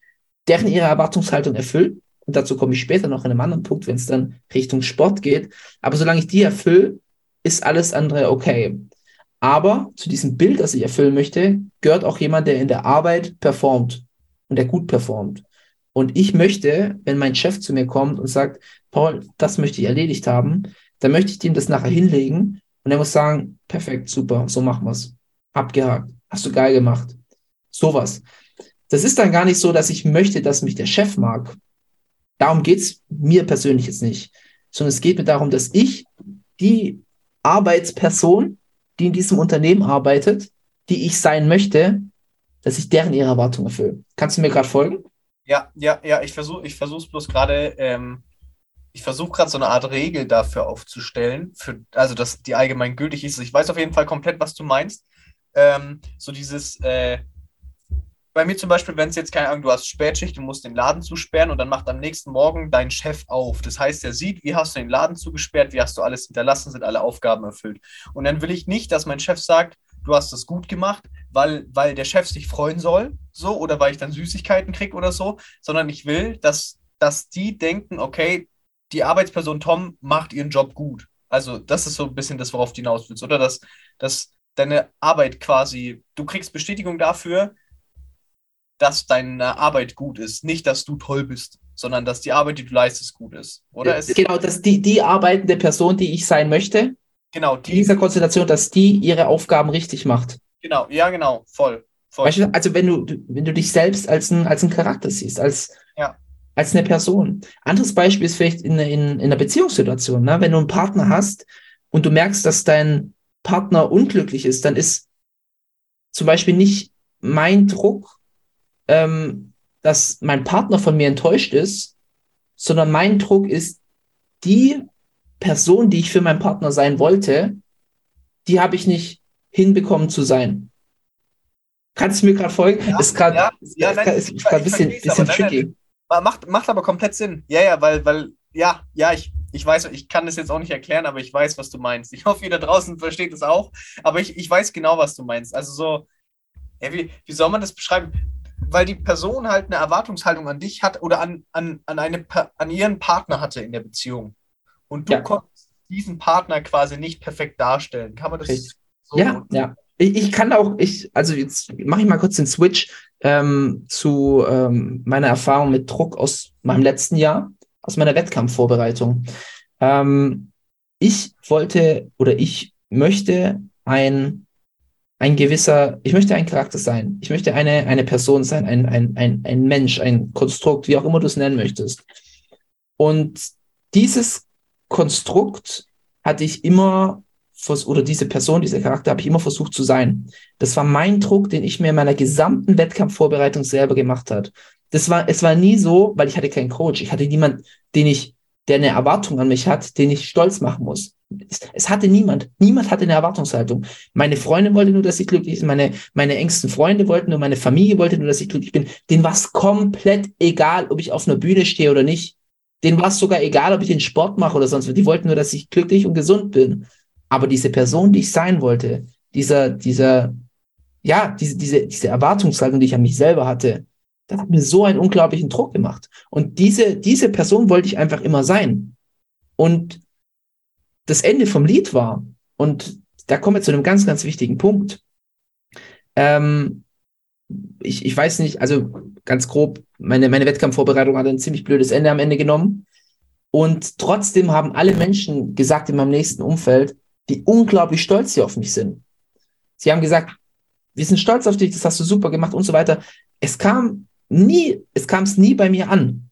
deren ihre Erwartungshaltung erfülle, und dazu komme ich später noch in einem anderen Punkt, wenn es dann Richtung Sport geht. Aber solange ich die erfülle, ist alles andere okay. Aber zu diesem Bild, das ich erfüllen möchte, gehört auch jemand, der in der Arbeit performt und der gut performt. Und ich möchte, wenn mein Chef zu mir kommt und sagt, Paul, das möchte ich erledigt haben, dann möchte ich ihm das nachher hinlegen und er muss sagen, perfekt, super, so machen wir's. Abgehakt. Hast du geil gemacht. Sowas. Das ist dann gar nicht so, dass ich möchte, dass mich der Chef mag. Darum geht's mir persönlich jetzt nicht, sondern es geht mir darum, dass ich die Arbeitsperson, die in diesem Unternehmen arbeitet, die ich sein möchte, dass ich deren ihre Erwartungen erfülle. Kannst du mir gerade folgen? Ja, ja, ja, ich versuche ich versuche bloß gerade, ähm, ich versuche gerade so eine Art Regel dafür aufzustellen, für, also dass die allgemein gültig ist. Ich weiß auf jeden Fall komplett, was du meinst. Ähm, so dieses, äh, bei mir zum Beispiel, wenn es jetzt keine Ahnung, du hast Spätschicht, du musst den Laden zusperren und dann macht am nächsten Morgen dein Chef auf. Das heißt, er sieht, wie hast du den Laden zugesperrt, wie hast du alles hinterlassen, sind alle Aufgaben erfüllt. Und dann will ich nicht, dass mein Chef sagt, du hast das gut gemacht, weil, weil der Chef sich freuen soll, so, oder weil ich dann Süßigkeiten kriege oder so, sondern ich will, dass, dass die denken, okay, die Arbeitsperson Tom macht ihren Job gut. Also, das ist so ein bisschen das, worauf du hinaus willst, oder? Dass, dass deine Arbeit quasi, du kriegst Bestätigung dafür, dass deine Arbeit gut ist. Nicht, dass du toll bist, sondern dass die Arbeit, die du leistest, gut ist. Oder? Es, Genau, dass die, die arbeitende Person, die ich sein möchte, genau, in die, dieser Konstellation, dass die ihre Aufgaben richtig macht. genau, ja, genau, voll. voll. Weißt du, also wenn du, wenn du dich selbst als ein, als ein Charakter siehst, als, Ja. Als eine Person. Anderes Beispiel ist vielleicht in, in, in einer Beziehungssituation, ne? wenn du einen Partner hast und du merkst, dass dein Partner unglücklich ist, dann ist zum Beispiel nicht mein Druck, ähm, dass mein Partner von mir enttäuscht ist, sondern mein Druck ist, die Person, die ich für meinen Partner sein wollte, die habe ich nicht hinbekommen zu sein. Kannst du mir gerade folgen? Ja, ist gerade ja, ist, ja, nein, ein bisschen, bisschen aber nein, tricky. Ma- Macht, macht aber komplett Sinn. Ja, ja, weil, weil, ja, ja, ich, ich weiß, ich kann das jetzt auch nicht erklären, aber ich weiß, was du meinst. Ich hoffe, ihr da draußen versteht es auch. Aber ich, ich weiß genau, was du meinst. Also so, ja, wie, wie soll man das beschreiben? Weil die Person halt eine Erwartungshaltung an dich hat oder an, an, an, eine, an ihren Partner hatte in der Beziehung. Und du Ja. konntest diesen Partner quasi nicht perfekt darstellen. Kann man das Richtig. so? Ja, ja. Ich, ich kann auch, ich, also jetzt mache ich mal kurz den Switch ähm, zu ähm, meiner Erfahrung mit Druck aus meinem letzten Jahr, aus meiner Wettkampfvorbereitung. Ähm, ich wollte oder ich möchte ein, ein gewisser, ich möchte ein Charakter sein. Ich möchte eine, eine Person sein, ein, ein, ein, ein Mensch, ein Konstrukt, wie auch immer du es nennen möchtest. Und dieses Konstrukt hatte ich immer oder diese Person, dieser Charakter habe ich immer versucht zu sein. Das war mein Druck, den ich mir in meiner gesamten Wettkampfvorbereitung selber gemacht hat. Das war, es war nie so, weil ich hatte keinen Coach. Ich hatte niemand, den ich, der eine Erwartung an mich hat, den ich stolz machen muss. Es, es hatte niemand. Niemand hatte eine Erwartungshaltung. Meine Freundin wollte nur, dass ich glücklich bin. Meine, meine engsten Freunde wollten nur, meine Familie wollte nur, dass ich glücklich bin. Denen war es komplett egal, ob ich auf einer Bühne stehe oder nicht. Denen war es sogar egal, ob ich den Sport mache oder sonst was. Die wollten nur, dass ich glücklich und gesund bin. Aber diese Person, die ich sein wollte, dieser, dieser, ja, diese, diese, diese Erwartungshaltung, die ich an mich selber hatte, das hat mir so einen unglaublichen Druck gemacht. Und diese, diese Person wollte ich einfach immer sein. Und das Ende vom Lied war, und da kommen wir zu einem ganz, ganz wichtigen Punkt. Ähm, ich, ich weiß nicht, also ganz grob, meine, meine Wettkampfvorbereitung hat ein ziemlich blödes Ende am Ende genommen. Und trotzdem haben alle Menschen gesagt in meinem nächsten Umfeld, wie unglaublich stolz sie auf mich sind. Sie haben gesagt, wir sind stolz auf dich, das hast du super gemacht und so weiter. Es kam nie, es kam es nie bei mir an,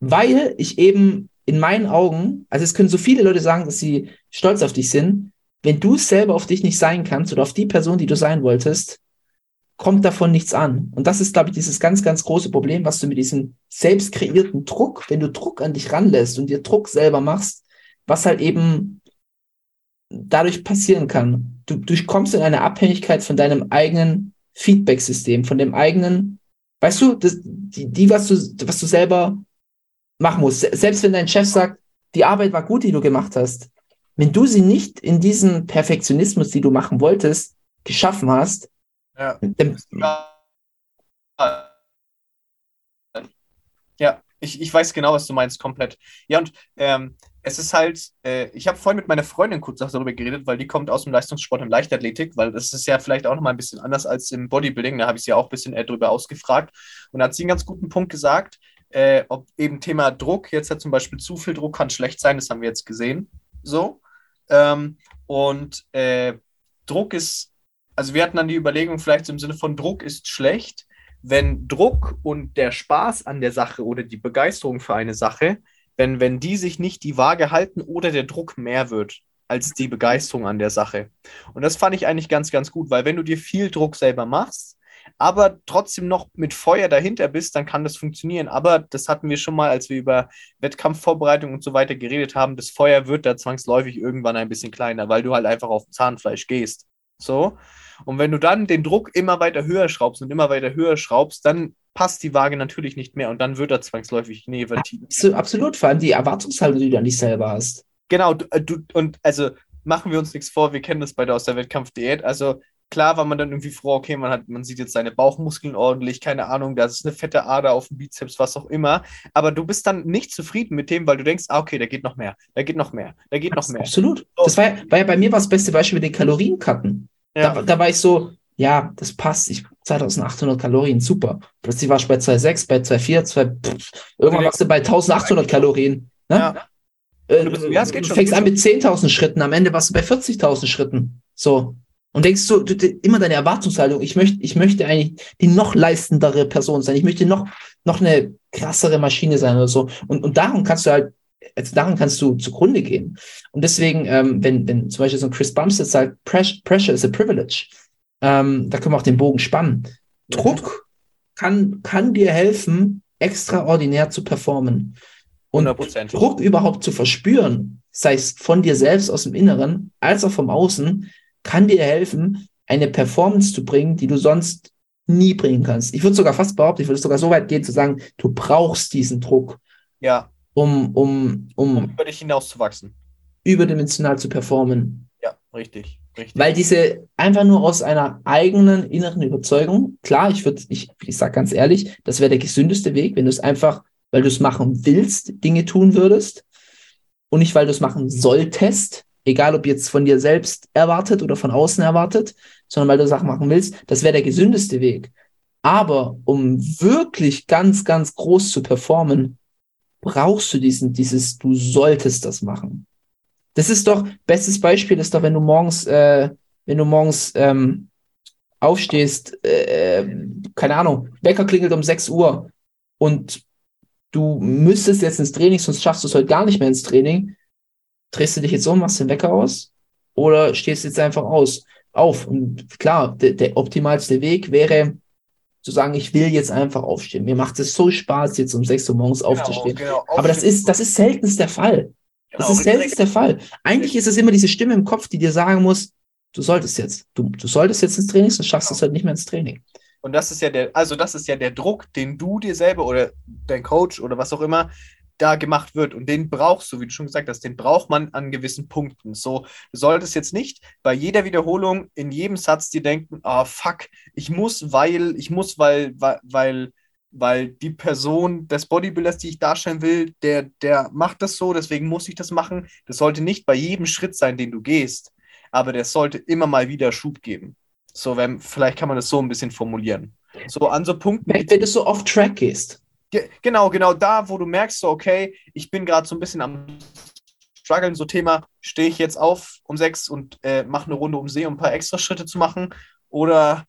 weil ich eben in meinen Augen, also es können so viele Leute sagen, dass sie stolz auf dich sind, wenn du selber auf dich nicht sein kannst oder auf die Person, die du sein wolltest, kommt davon nichts an. Und das ist, glaube ich, dieses ganz, ganz große Problem, was du mit diesem selbst kreierten Druck, wenn du Druck an dich ranlässt und dir Druck selber machst, was halt eben dadurch passieren kann. Du, du kommst in eine Abhängigkeit von deinem eigenen Feedback-System, von dem eigenen, weißt du, das, die, die, was du, was du selber machen musst. Se- Selbst wenn dein Chef sagt, die Arbeit war gut, die du gemacht hast, wenn du sie nicht in diesen Perfektionismus, die du machen wolltest, geschaffen hast, Ja. dann, Ja, ich, ich weiß genau, was du meinst, komplett. Ja, und ähm, es ist halt, äh, ich habe vorhin mit meiner Freundin kurz darüber geredet, weil die kommt aus dem Leistungssport und Leichtathletik, weil das ist ja vielleicht auch nochmal ein bisschen anders als im Bodybuilding, da habe ich sie ja auch ein bisschen äh, drüber ausgefragt. Und da hat sie einen ganz guten Punkt gesagt, äh, ob eben Thema Druck, jetzt hat zum Beispiel zu viel Druck kann schlecht sein, das haben wir jetzt gesehen, so. Ähm, und äh, Druck ist, also wir hatten dann die Überlegung, vielleicht im Sinne von Druck ist schlecht, wenn Druck und der Spaß an der Sache oder die Begeisterung für eine Sache, wenn, wenn die sich nicht die Waage halten oder der Druck mehr wird als die Begeisterung an der Sache. Und das fand ich eigentlich ganz, ganz gut, weil wenn du dir viel Druck selber machst, aber trotzdem noch mit Feuer dahinter bist, dann kann das funktionieren. Aber das hatten wir schon mal, als wir über Wettkampfvorbereitung und so weiter geredet haben. Das Feuer wird da zwangsläufig irgendwann ein bisschen kleiner, weil du halt einfach auf Zahnfleisch gehst. So. Und wenn du dann den Druck immer weiter höher schraubst und immer weiter höher schraubst, dann passt die Waage natürlich nicht mehr und dann wird er zwangsläufig negativ. Abso- Absolut, vor allem die Erwartungshaltung, die du an dich selber hast. Genau, du, äh, du, und also machen wir uns nichts vor, wir kennen das beide aus der Wettkampfdiät. Also klar war man dann irgendwie froh, okay, man hat, man sieht jetzt seine Bauchmuskeln ordentlich, keine Ahnung, da ist eine fette Ader auf dem Bizeps, was auch immer. Aber du bist dann nicht zufrieden mit dem, weil du denkst, ah, okay, da geht noch mehr, da geht noch mehr, da geht noch mehr. Absolut. Das war, ja- war ja bei mir war das beste Beispiel mit den Kalorienkarten. Ja. Da, da war ich so, ja, das passt. Ich 2800 Kalorien, super. Plötzlich warst du bei 2,6, bei 2,4, 2, pff, irgendwann warst du bei 1800 Kalorien. Ne? Ja. Äh, du ja, es geht du schon, fängst an mit 10.000 Schritten, am Ende warst du bei 40.000 Schritten. So. Und denkst so, du, immer deine Erwartungshaltung, ich möchte, ich möchte eigentlich die noch leistendere Person sein. Ich möchte noch, noch eine krassere Maschine sein oder so. Und, und darum kannst du halt, also daran kannst du zugrunde gehen. Und deswegen, ähm, wenn, wenn zum Beispiel so ein Chris Bumstead sagt, "Pres- Pressure is a privilege, ähm, da können wir auch den Bogen spannen. Druck kann, kann dir helfen, extraordinär zu performen. Und 100%. Druck überhaupt zu verspüren, sei es von dir selbst aus dem Inneren, als auch vom Außen, kann dir helfen, eine Performance zu bringen, die du sonst nie bringen kannst. Ich würde sogar fast behaupten, ich würde sogar so weit gehen zu sagen, du brauchst diesen Druck, Ja, um, um, um um über dich hinauszuwachsen. überdimensional zu performen. Ja, richtig, richtig. Weil diese einfach nur aus einer eigenen inneren Überzeugung, klar, ich würde, ich, ich sag ganz ehrlich, das wäre der gesündeste Weg, wenn du es einfach, weil du es machen willst, Dinge tun würdest und nicht, weil du es machen solltest, egal ob jetzt von dir selbst erwartet oder von außen erwartet, sondern weil du Sachen machen willst, das wäre der gesündeste Weg. Aber um wirklich ganz, ganz groß zu performen, brauchst du diesen, dieses, du solltest das machen. Das ist doch, bestes Beispiel ist doch, wenn du morgens, äh, wenn du morgens ähm, aufstehst, äh, keine Ahnung, Wecker klingelt um 6 Uhr und du müsstest jetzt ins Training, sonst schaffst du es heute gar nicht mehr ins Training. Drehst du dich jetzt um, machst den Wecker aus oder stehst jetzt einfach aus, auf? Und klar, der, der optimalste Weg wäre zu sagen, ich will jetzt einfach aufstehen. Mir macht es so Spaß, jetzt um 6 Uhr morgens aufzustehen. genau, Aber das ist, das ist seltenst der Fall. Das Genau, ist seltenst der Fall. Eigentlich ist es immer diese Stimme im Kopf, die dir sagen muss, du solltest jetzt, du, du solltest jetzt ins Training, sonst schaffst du es halt nicht mehr ins Training. Und das ist ja der, also das ist ja der Druck, den du dir selber oder dein Coach oder was auch immer da gemacht wird. Und den brauchst du, wie du schon gesagt hast, den braucht man an gewissen Punkten. So, du solltest jetzt nicht bei jeder Wiederholung in jedem Satz dir denken, ah, fuck, ich muss, weil, ich muss, weil, weil, weil, weil die Person des Bodybuilders, die ich darstellen will, der, der macht das so, deswegen muss ich das machen. Das sollte nicht bei jedem Schritt sein, den du gehst, aber der sollte immer mal wieder Schub geben. So, wenn, vielleicht kann man das so ein bisschen formulieren. So an so Punkten. Wenn, wenn du so off-track gehst. Ge genau, genau da, wo du merkst, so, okay, ich bin gerade so ein bisschen am struggeln, so Thema, stehe ich jetzt auf um sechs und äh, mache eine Runde um See, um ein paar extra Schritte zu machen oder,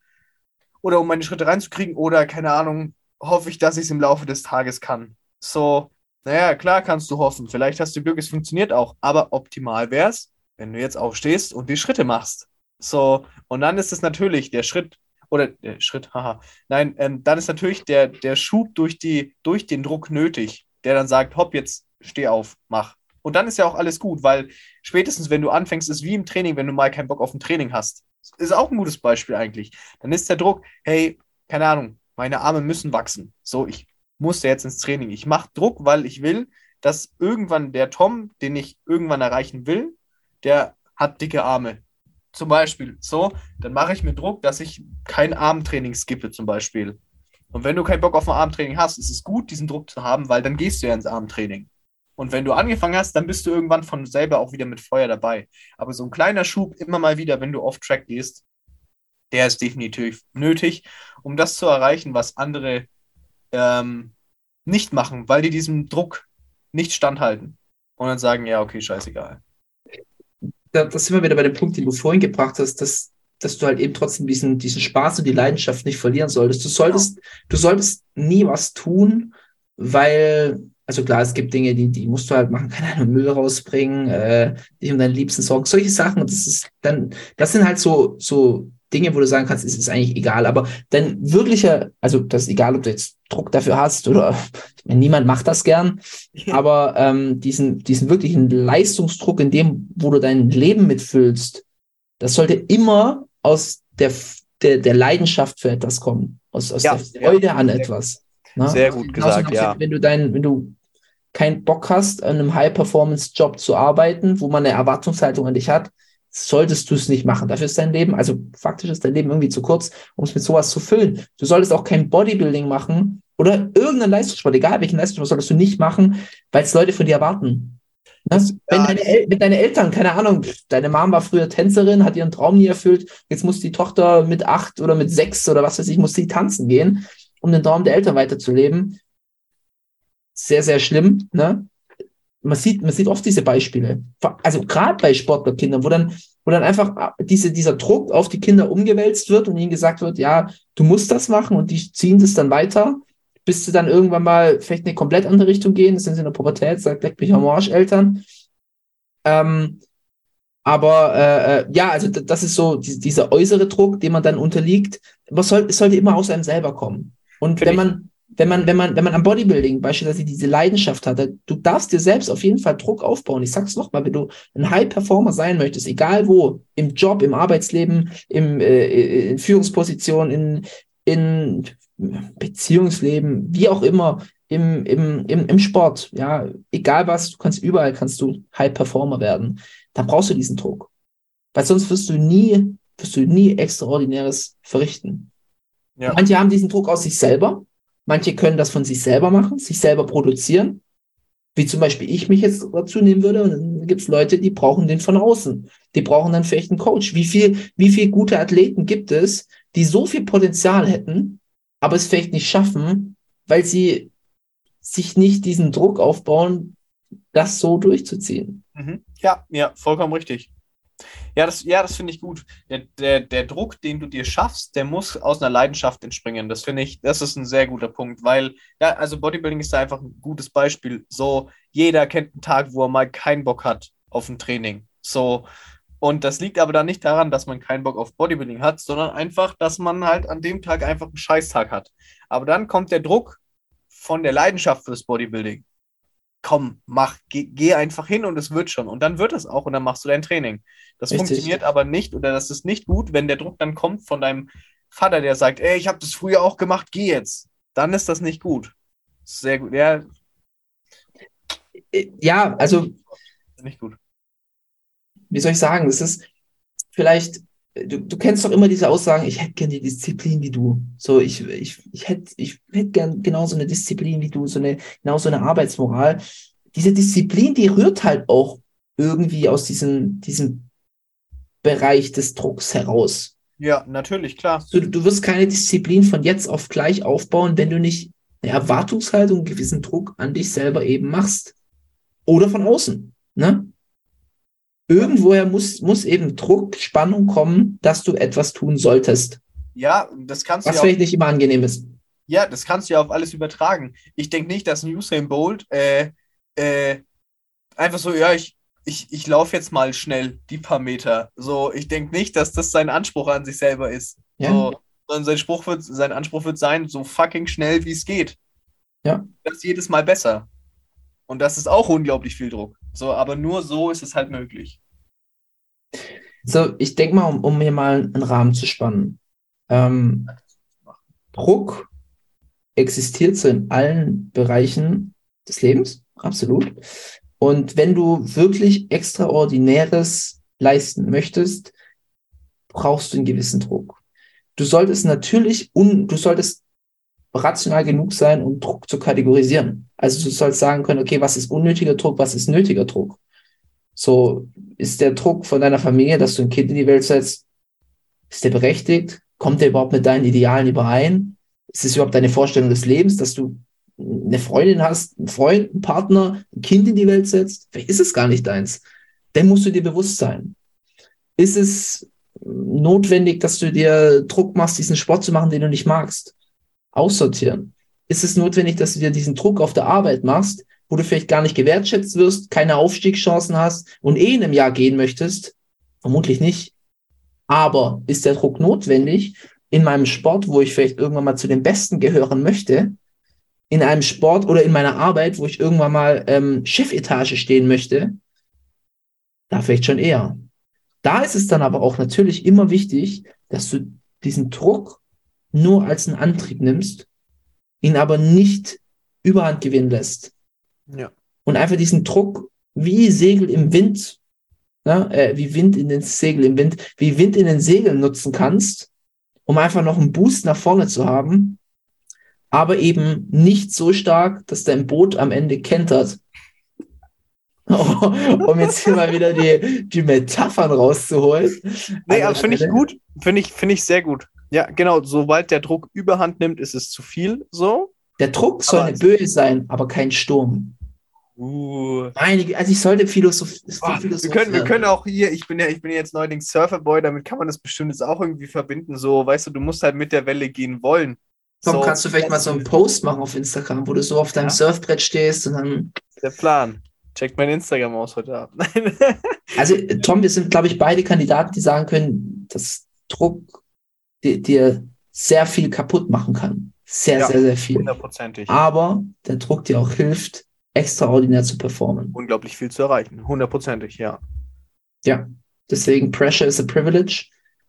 oder um meine Schritte reinzukriegen oder, keine Ahnung, hoffe ich, dass ich es im Laufe des Tages kann. So, naja, klar kannst du hoffen, vielleicht hast du Glück, es funktioniert auch, aber optimal wäre es, wenn du jetzt aufstehst und die Schritte machst. So, und dann ist es natürlich der Schritt, oder der Schritt, haha, nein, ähm, dann ist natürlich der, der Schub durch, die, durch den Druck nötig, der dann sagt, hopp, jetzt steh auf, mach. Und dann ist ja auch alles gut, weil spätestens, wenn du anfängst, ist wie im Training, wenn du mal keinen Bock auf ein Training hast. Ist auch ein gutes Beispiel eigentlich. Dann ist der Druck, hey, keine Ahnung, meine Arme müssen wachsen. So, ich muss jetzt ins Training. Ich mache Druck, weil ich will, dass irgendwann der Tom, den ich irgendwann erreichen will, der hat dicke Arme. Zum Beispiel. So, dann mache ich mir Druck, dass ich kein Armtraining skippe, zum Beispiel. Und wenn du keinen Bock auf ein Armtraining hast, ist es gut, diesen Druck zu haben, weil dann gehst du ja ins Armtraining. Und wenn du angefangen hast, dann bist du irgendwann von selber auch wieder mit Feuer dabei. Aber so ein kleiner Schub immer mal wieder, wenn du off-track gehst, der ist definitiv nötig, um das zu erreichen, was andere ähm, nicht machen, weil die diesem Druck nicht standhalten. Und dann sagen, ja, okay, scheißegal. Da, das sind wir wieder bei dem Punkt, den du vorhin gebracht hast, dass, dass du halt eben trotzdem diesen, diesen Spaß und die Leidenschaft nicht verlieren solltest. Du solltest, du solltest nie was tun, weil, also klar, es gibt Dinge, die, die musst du halt machen, keine Ahnung, Müll rausbringen, äh, dich um deinen Liebsten sorgen, solche Sachen. Und das ist dann, das sind halt so, so Dinge, wo du sagen kannst, es ist eigentlich egal. Aber dein wirklicher, also das ist egal, ob du jetzt Druck dafür hast oder meine, niemand macht das gern, aber ähm, diesen, diesen wirklichen Leistungsdruck in dem, wo du dein Leben mitfüllst, das sollte immer aus der, der, der Leidenschaft für etwas kommen, aus, aus Ja, der Freude ja, an sehr etwas. Ne? Sehr gut gesagt, ja. Wenn du dein, wenn du keinen Bock hast, an einem High-Performance-Job zu arbeiten, wo man eine Erwartungshaltung an dich hat, solltest du es nicht machen. Dafür ist dein Leben, also faktisch ist dein Leben irgendwie zu kurz, um es mit sowas zu füllen. Du solltest auch kein Bodybuilding machen oder irgendeinen Leistungssport, egal welchen Leistungssport, solltest du nicht machen, weil es Leute von dir erwarten. Ne? wenn, deine wenn deine Eltern, keine Ahnung, deine Mom war früher Tänzerin, hat ihren Traum nie erfüllt, jetzt muss die Tochter mit acht oder mit sechs oder was weiß ich, muss sie tanzen gehen, um den Traum der Eltern weiterzuleben. Sehr, sehr schlimm. Ne? Man, sieht, man sieht oft diese Beispiele. Also gerade bei Sportlerkindern, wo dann, wo dann einfach diese, dieser Druck auf die Kinder umgewälzt wird und ihnen gesagt wird, ja, du musst das machen und die ziehen das dann weiter, bis sie dann irgendwann mal vielleicht in eine komplett andere Richtung gehen. Das sind sie in der Pubertät, sagt, leck mich am Arsch, Eltern. Ähm, aber äh, äh, ja, also das ist so die, dieser äußere Druck, dem man dann unterliegt. Was soll, es sollte immer aus einem selber kommen. Und Find wenn man, wenn man, wenn man, wenn man am Bodybuilding beispielsweise diese Leidenschaft hat, du darfst dir selbst auf jeden Fall Druck aufbauen. Ich sag's nochmal, wenn du ein High Performer sein möchtest, egal wo, im Job, im Arbeitsleben, im äh, in Führungsposition, in, in Beziehungsleben, wie auch immer, im, im, im, im Sport, ja, egal was, du kannst überall kannst du High Performer werden. Da brauchst du diesen Druck. Weil sonst wirst du nie, wirst du nie Extraordinäres verrichten. Ja. Manche haben diesen Druck aus sich selber, manche können das von sich selber machen, sich selber produzieren. Wie zum Beispiel ich mich jetzt dazu nehmen würde, und dann gibt es Leute, die brauchen den von außen. Die brauchen dann vielleicht einen Coach. Wie viel, wie viel gute Athleten gibt es, die so viel Potenzial hätten, aber es vielleicht nicht schaffen, weil sie sich nicht diesen Druck aufbauen, das so durchzuziehen. Mhm. Ja, ja, vollkommen richtig. Ja, das, ja, das finde ich gut. Der, der, der Druck, den du dir schaffst, der muss aus einer Leidenschaft entspringen. Das finde ich, das ist ein sehr guter Punkt, weil, ja, also Bodybuilding ist da einfach ein gutes Beispiel. So, jeder kennt einen Tag, wo er mal keinen Bock hat auf ein Training. So, und das liegt aber dann nicht daran, dass man keinen Bock auf Bodybuilding hat, sondern einfach, dass man halt an dem Tag einfach einen Scheißtag hat. Aber dann kommt der Druck von der Leidenschaft fürs Bodybuilding. Komm, mach, geh, geh einfach hin und es wird schon. Und dann wird es auch und dann machst du dein Training. Das Richtig. funktioniert aber nicht oder das ist nicht gut, wenn der Druck dann kommt von deinem Vater, der sagt, ey, ich habe das früher auch gemacht, geh jetzt. Dann ist das nicht gut. Sehr gut. Ja, Äh, Ja, also nicht gut. wie soll ich sagen, das ist vielleicht, du, du kennst doch immer diese Aussagen, ich hätte gern die Disziplin wie du. So, ich, ich, ich hätte ich hätte gern genauso eine Disziplin wie du, so eine, genauso eine Arbeitsmoral. Diese Disziplin, die rührt halt auch irgendwie aus diesem, diesem Bereich des Drucks heraus. Ja, natürlich, klar. Du, du wirst keine Disziplin von jetzt auf gleich aufbauen, wenn du nicht eine Erwartungshaltung, einen gewissen Druck an dich selber eben machst. Oder von außen. Ne? Irgendwoher muss, muss eben Druck, Spannung kommen, dass du etwas tun solltest. Ja, das kannst du Was ja vielleicht nicht immer angenehm ist. Ja, das kannst du ja auf alles übertragen. Ich denke nicht, dass ein Usain Bolt äh, äh, einfach so, ja, ich, ich, ich laufe jetzt mal schnell die paar Meter. So, ich denke nicht, dass das sein Anspruch an sich selber ist. Ja. So, sondern sein, Spruch wird, sein Anspruch wird sein, so fucking schnell wie es geht. Ja. Das ist jedes Mal besser. Und das ist auch unglaublich viel Druck. So, aber nur so ist es halt möglich. So, ich denke mal, um, um hier mal einen Rahmen zu spannen. Ähm, Druck existiert so in allen Bereichen des Lebens, absolut. Und wenn du wirklich Extraordinäres leisten möchtest, brauchst du einen gewissen Druck. Du solltest natürlich, un, du solltest rational genug sein, um Druck zu kategorisieren. Also du sollst sagen können, okay, was ist unnötiger Druck, was ist nötiger Druck? So ist der Druck von deiner Familie, dass du ein Kind in die Welt setzt, ist der berechtigt? Kommt der überhaupt mit deinen Idealen überein? Ist es überhaupt deine Vorstellung des Lebens, dass du eine Freundin hast, einen Freund, einen Partner, ein Kind in die Welt setzt? Vielleicht ist es gar nicht deins. Dann musst du dir bewusst sein. Ist es notwendig, dass du dir Druck machst, diesen Sport zu machen, den du nicht magst? Aussortieren. Ist es notwendig, dass du dir diesen Druck auf der Arbeit machst, wo du vielleicht gar nicht gewertschätzt wirst, keine Aufstiegschancen hast und eh in einem Jahr gehen möchtest? Vermutlich nicht. Aber ist der Druck notwendig in meinem Sport, wo ich vielleicht irgendwann mal zu den Besten gehören möchte? In einem Sport oder in meiner Arbeit, wo ich irgendwann mal ähm, Chefetage stehen möchte? Da vielleicht schon eher. Da ist es dann aber auch natürlich immer wichtig, dass du diesen Druck nur als einen Antrieb nimmst, ihn aber nicht überhand gewinnen lässt. Ja. Und einfach diesen Druck wie Segel im Wind, ne, äh, wie Wind in den Segel im Wind, wie Wind in den Segeln nutzen kannst, um einfach noch einen Boost nach vorne zu haben, aber eben nicht so stark, dass dein Boot am Ende kentert. um jetzt hier mal wieder die, die Metaphern rauszuholen. Nee, An aber der finde ich gut. Finde ich, finde ich sehr gut. Ja, genau. Sobald der Druck überhand nimmt, ist es zu viel. So. Der Druck soll Aber- eine Böe sein, aber kein Sturm. Uh. Meine, also ich sollte Philosoph Boah, wir, können, wir können auch hier, ich bin ja, ich bin ja jetzt neuerdings Surferboy, damit kann man das bestimmt jetzt auch irgendwie verbinden. So, weißt du, du musst halt mit der Welle gehen wollen. Tom, so, kannst du vielleicht mal so einen Post machen auf Instagram, wo du so auf deinem Ja. Surfbrett stehst und dann. Der Plan. Checkt mein Instagram aus heute Abend. Also, äh, Tom, wir sind, glaube ich, beide Kandidaten, die sagen können, dass Druck dir, dir sehr viel kaputt machen kann. Sehr, Ja. sehr, sehr viel. Hundertprozentig. Aber der Druck dir auch hilft, extraordinär zu performen. Unglaublich viel zu erreichen. Hundertprozentig, ja. Ja. Deswegen, Pressure is a privilege,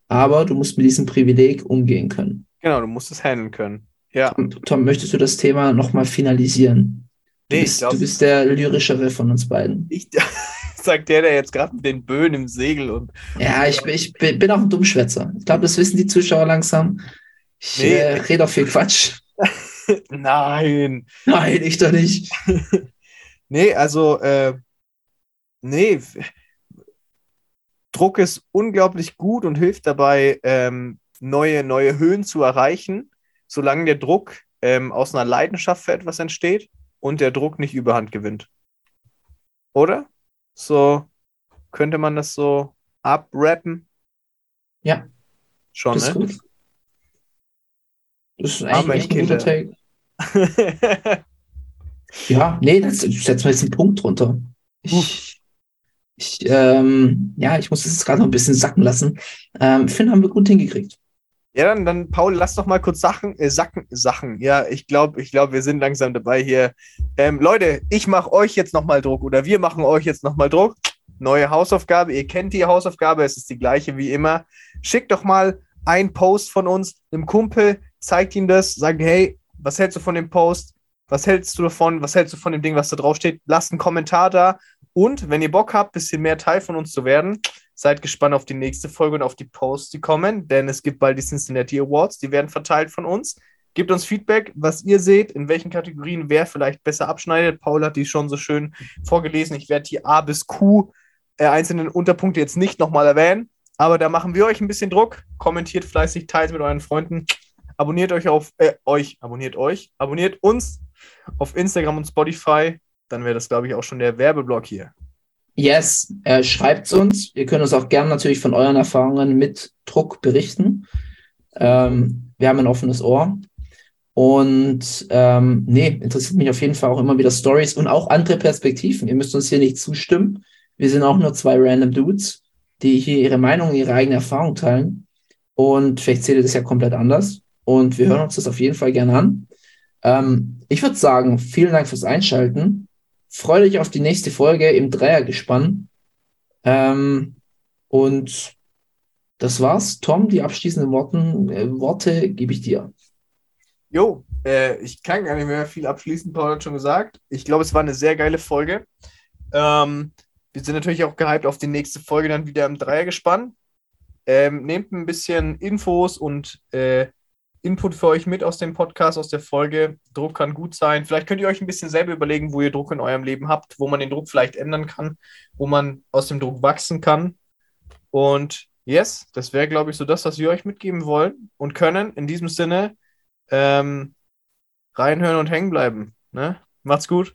aber du musst mit diesem Privileg umgehen können. Genau, du musst es handeln können. Ja. Tom, Tom möchtest du das Thema nochmal finalisieren? Du, Nee, ich bist, glaub- du bist der lyrischere von uns beiden. Ich, sagt der, der jetzt gerade mit den Böen im Segel und Ja, ich, bin- ich bin auch ein Dummschwätzer. Ich glaube, das wissen die Zuschauer langsam. Ich Nee. äh, rede auch viel Quatsch. nein. Nein, ich doch nicht. Nee, also, äh, nee. Druck ist unglaublich gut und hilft dabei, ähm, neue, neue Höhen zu erreichen, solange der Druck ähm, aus einer Leidenschaft für etwas entsteht und der Druck nicht überhand gewinnt. Oder? So könnte man das so abrappen? Ja. Schon, Das ist ne? gut. Das ist eigentlich ein guter. Take. Ja, nee, das setzen wir jetzt einen Punkt drunter. Ich, ich, ähm, ja, ich muss das jetzt gerade noch ein bisschen sacken lassen. Ähm, Finn haben wir gut hingekriegt. Ja, dann, dann Paul, lass doch mal kurz Sachen, äh, Sacken, Sachen. Ja, ich glaube, ich glaube, wir sind langsam dabei hier. Ähm, Leute, ich mache euch jetzt nochmal Druck oder wir machen euch jetzt nochmal Druck. Neue Hausaufgabe. Ihr kennt die Hausaufgabe, es ist die gleiche wie immer. Schickt doch mal einen Post von uns, einem Kumpel, zeigt ihm das, sagt, hey, was hältst du von dem Post? Was hältst du davon? Was hältst du von dem Ding, was da drauf steht? Lasst einen Kommentar da. Und wenn ihr Bock habt, ein bisschen mehr Teil von uns zu werden, seid gespannt auf die nächste Folge und auf die Posts, die kommen, denn es gibt bald die Cincinnati Awards, die werden verteilt von uns. Gebt uns Feedback, was ihr seht, in welchen Kategorien wer vielleicht besser abschneidet. Paul hat die schon so schön vorgelesen. Ich werde die A bis Q äh, einzelnen Unterpunkte jetzt nicht nochmal erwähnen, aber da machen wir euch ein bisschen Druck. Kommentiert fleißig, teilt mit euren Freunden. Abonniert euch auf, äh, euch, abonniert euch, abonniert uns auf Instagram und Spotify. Dann wäre das, glaube ich, auch schon der Werbeblock hier. Yes, äh, schreibt uns. Ihr könnt uns auch gerne natürlich von euren Erfahrungen mit Druck berichten. Ähm, wir haben ein offenes Ohr. Und ähm, nee, interessiert mich auf jeden Fall auch immer wieder Stories und auch andere Perspektiven. Ihr müsst uns hier nicht zustimmen. Wir sind auch nur zwei random Dudes, die hier ihre Meinung, ihre eigene Erfahrung teilen. Und vielleicht seht ihr das ja komplett anders. Und wir hören uns das auf jeden Fall gerne an. Ähm, ich würde sagen, vielen Dank fürs Einschalten. Freut euch auf die nächste Folge im Dreiergespann. Ähm, und das war's. Tom, die abschließenden Worten, äh, Worte gebe ich dir. Jo, äh, ich kann gar nicht mehr viel abschließen, Paul hat schon gesagt. Ich glaube, es war eine sehr geile Folge. Ähm, wir sind natürlich auch gehypt auf die nächste Folge dann wieder im Dreiergespann. Ähm, nehmt ein bisschen Infos und äh, Input für euch mit aus dem Podcast, aus der Folge. Druck kann gut sein. Vielleicht könnt ihr euch ein bisschen selber überlegen, wo ihr Druck in eurem Leben habt, wo man den Druck vielleicht ändern kann, wo man aus dem Druck wachsen kann. Und yes, das wäre, glaube ich, so das, was wir euch mitgeben wollen und können. In diesem Sinne, ähm, reinhören und hängen bleiben. Ne? Macht's gut.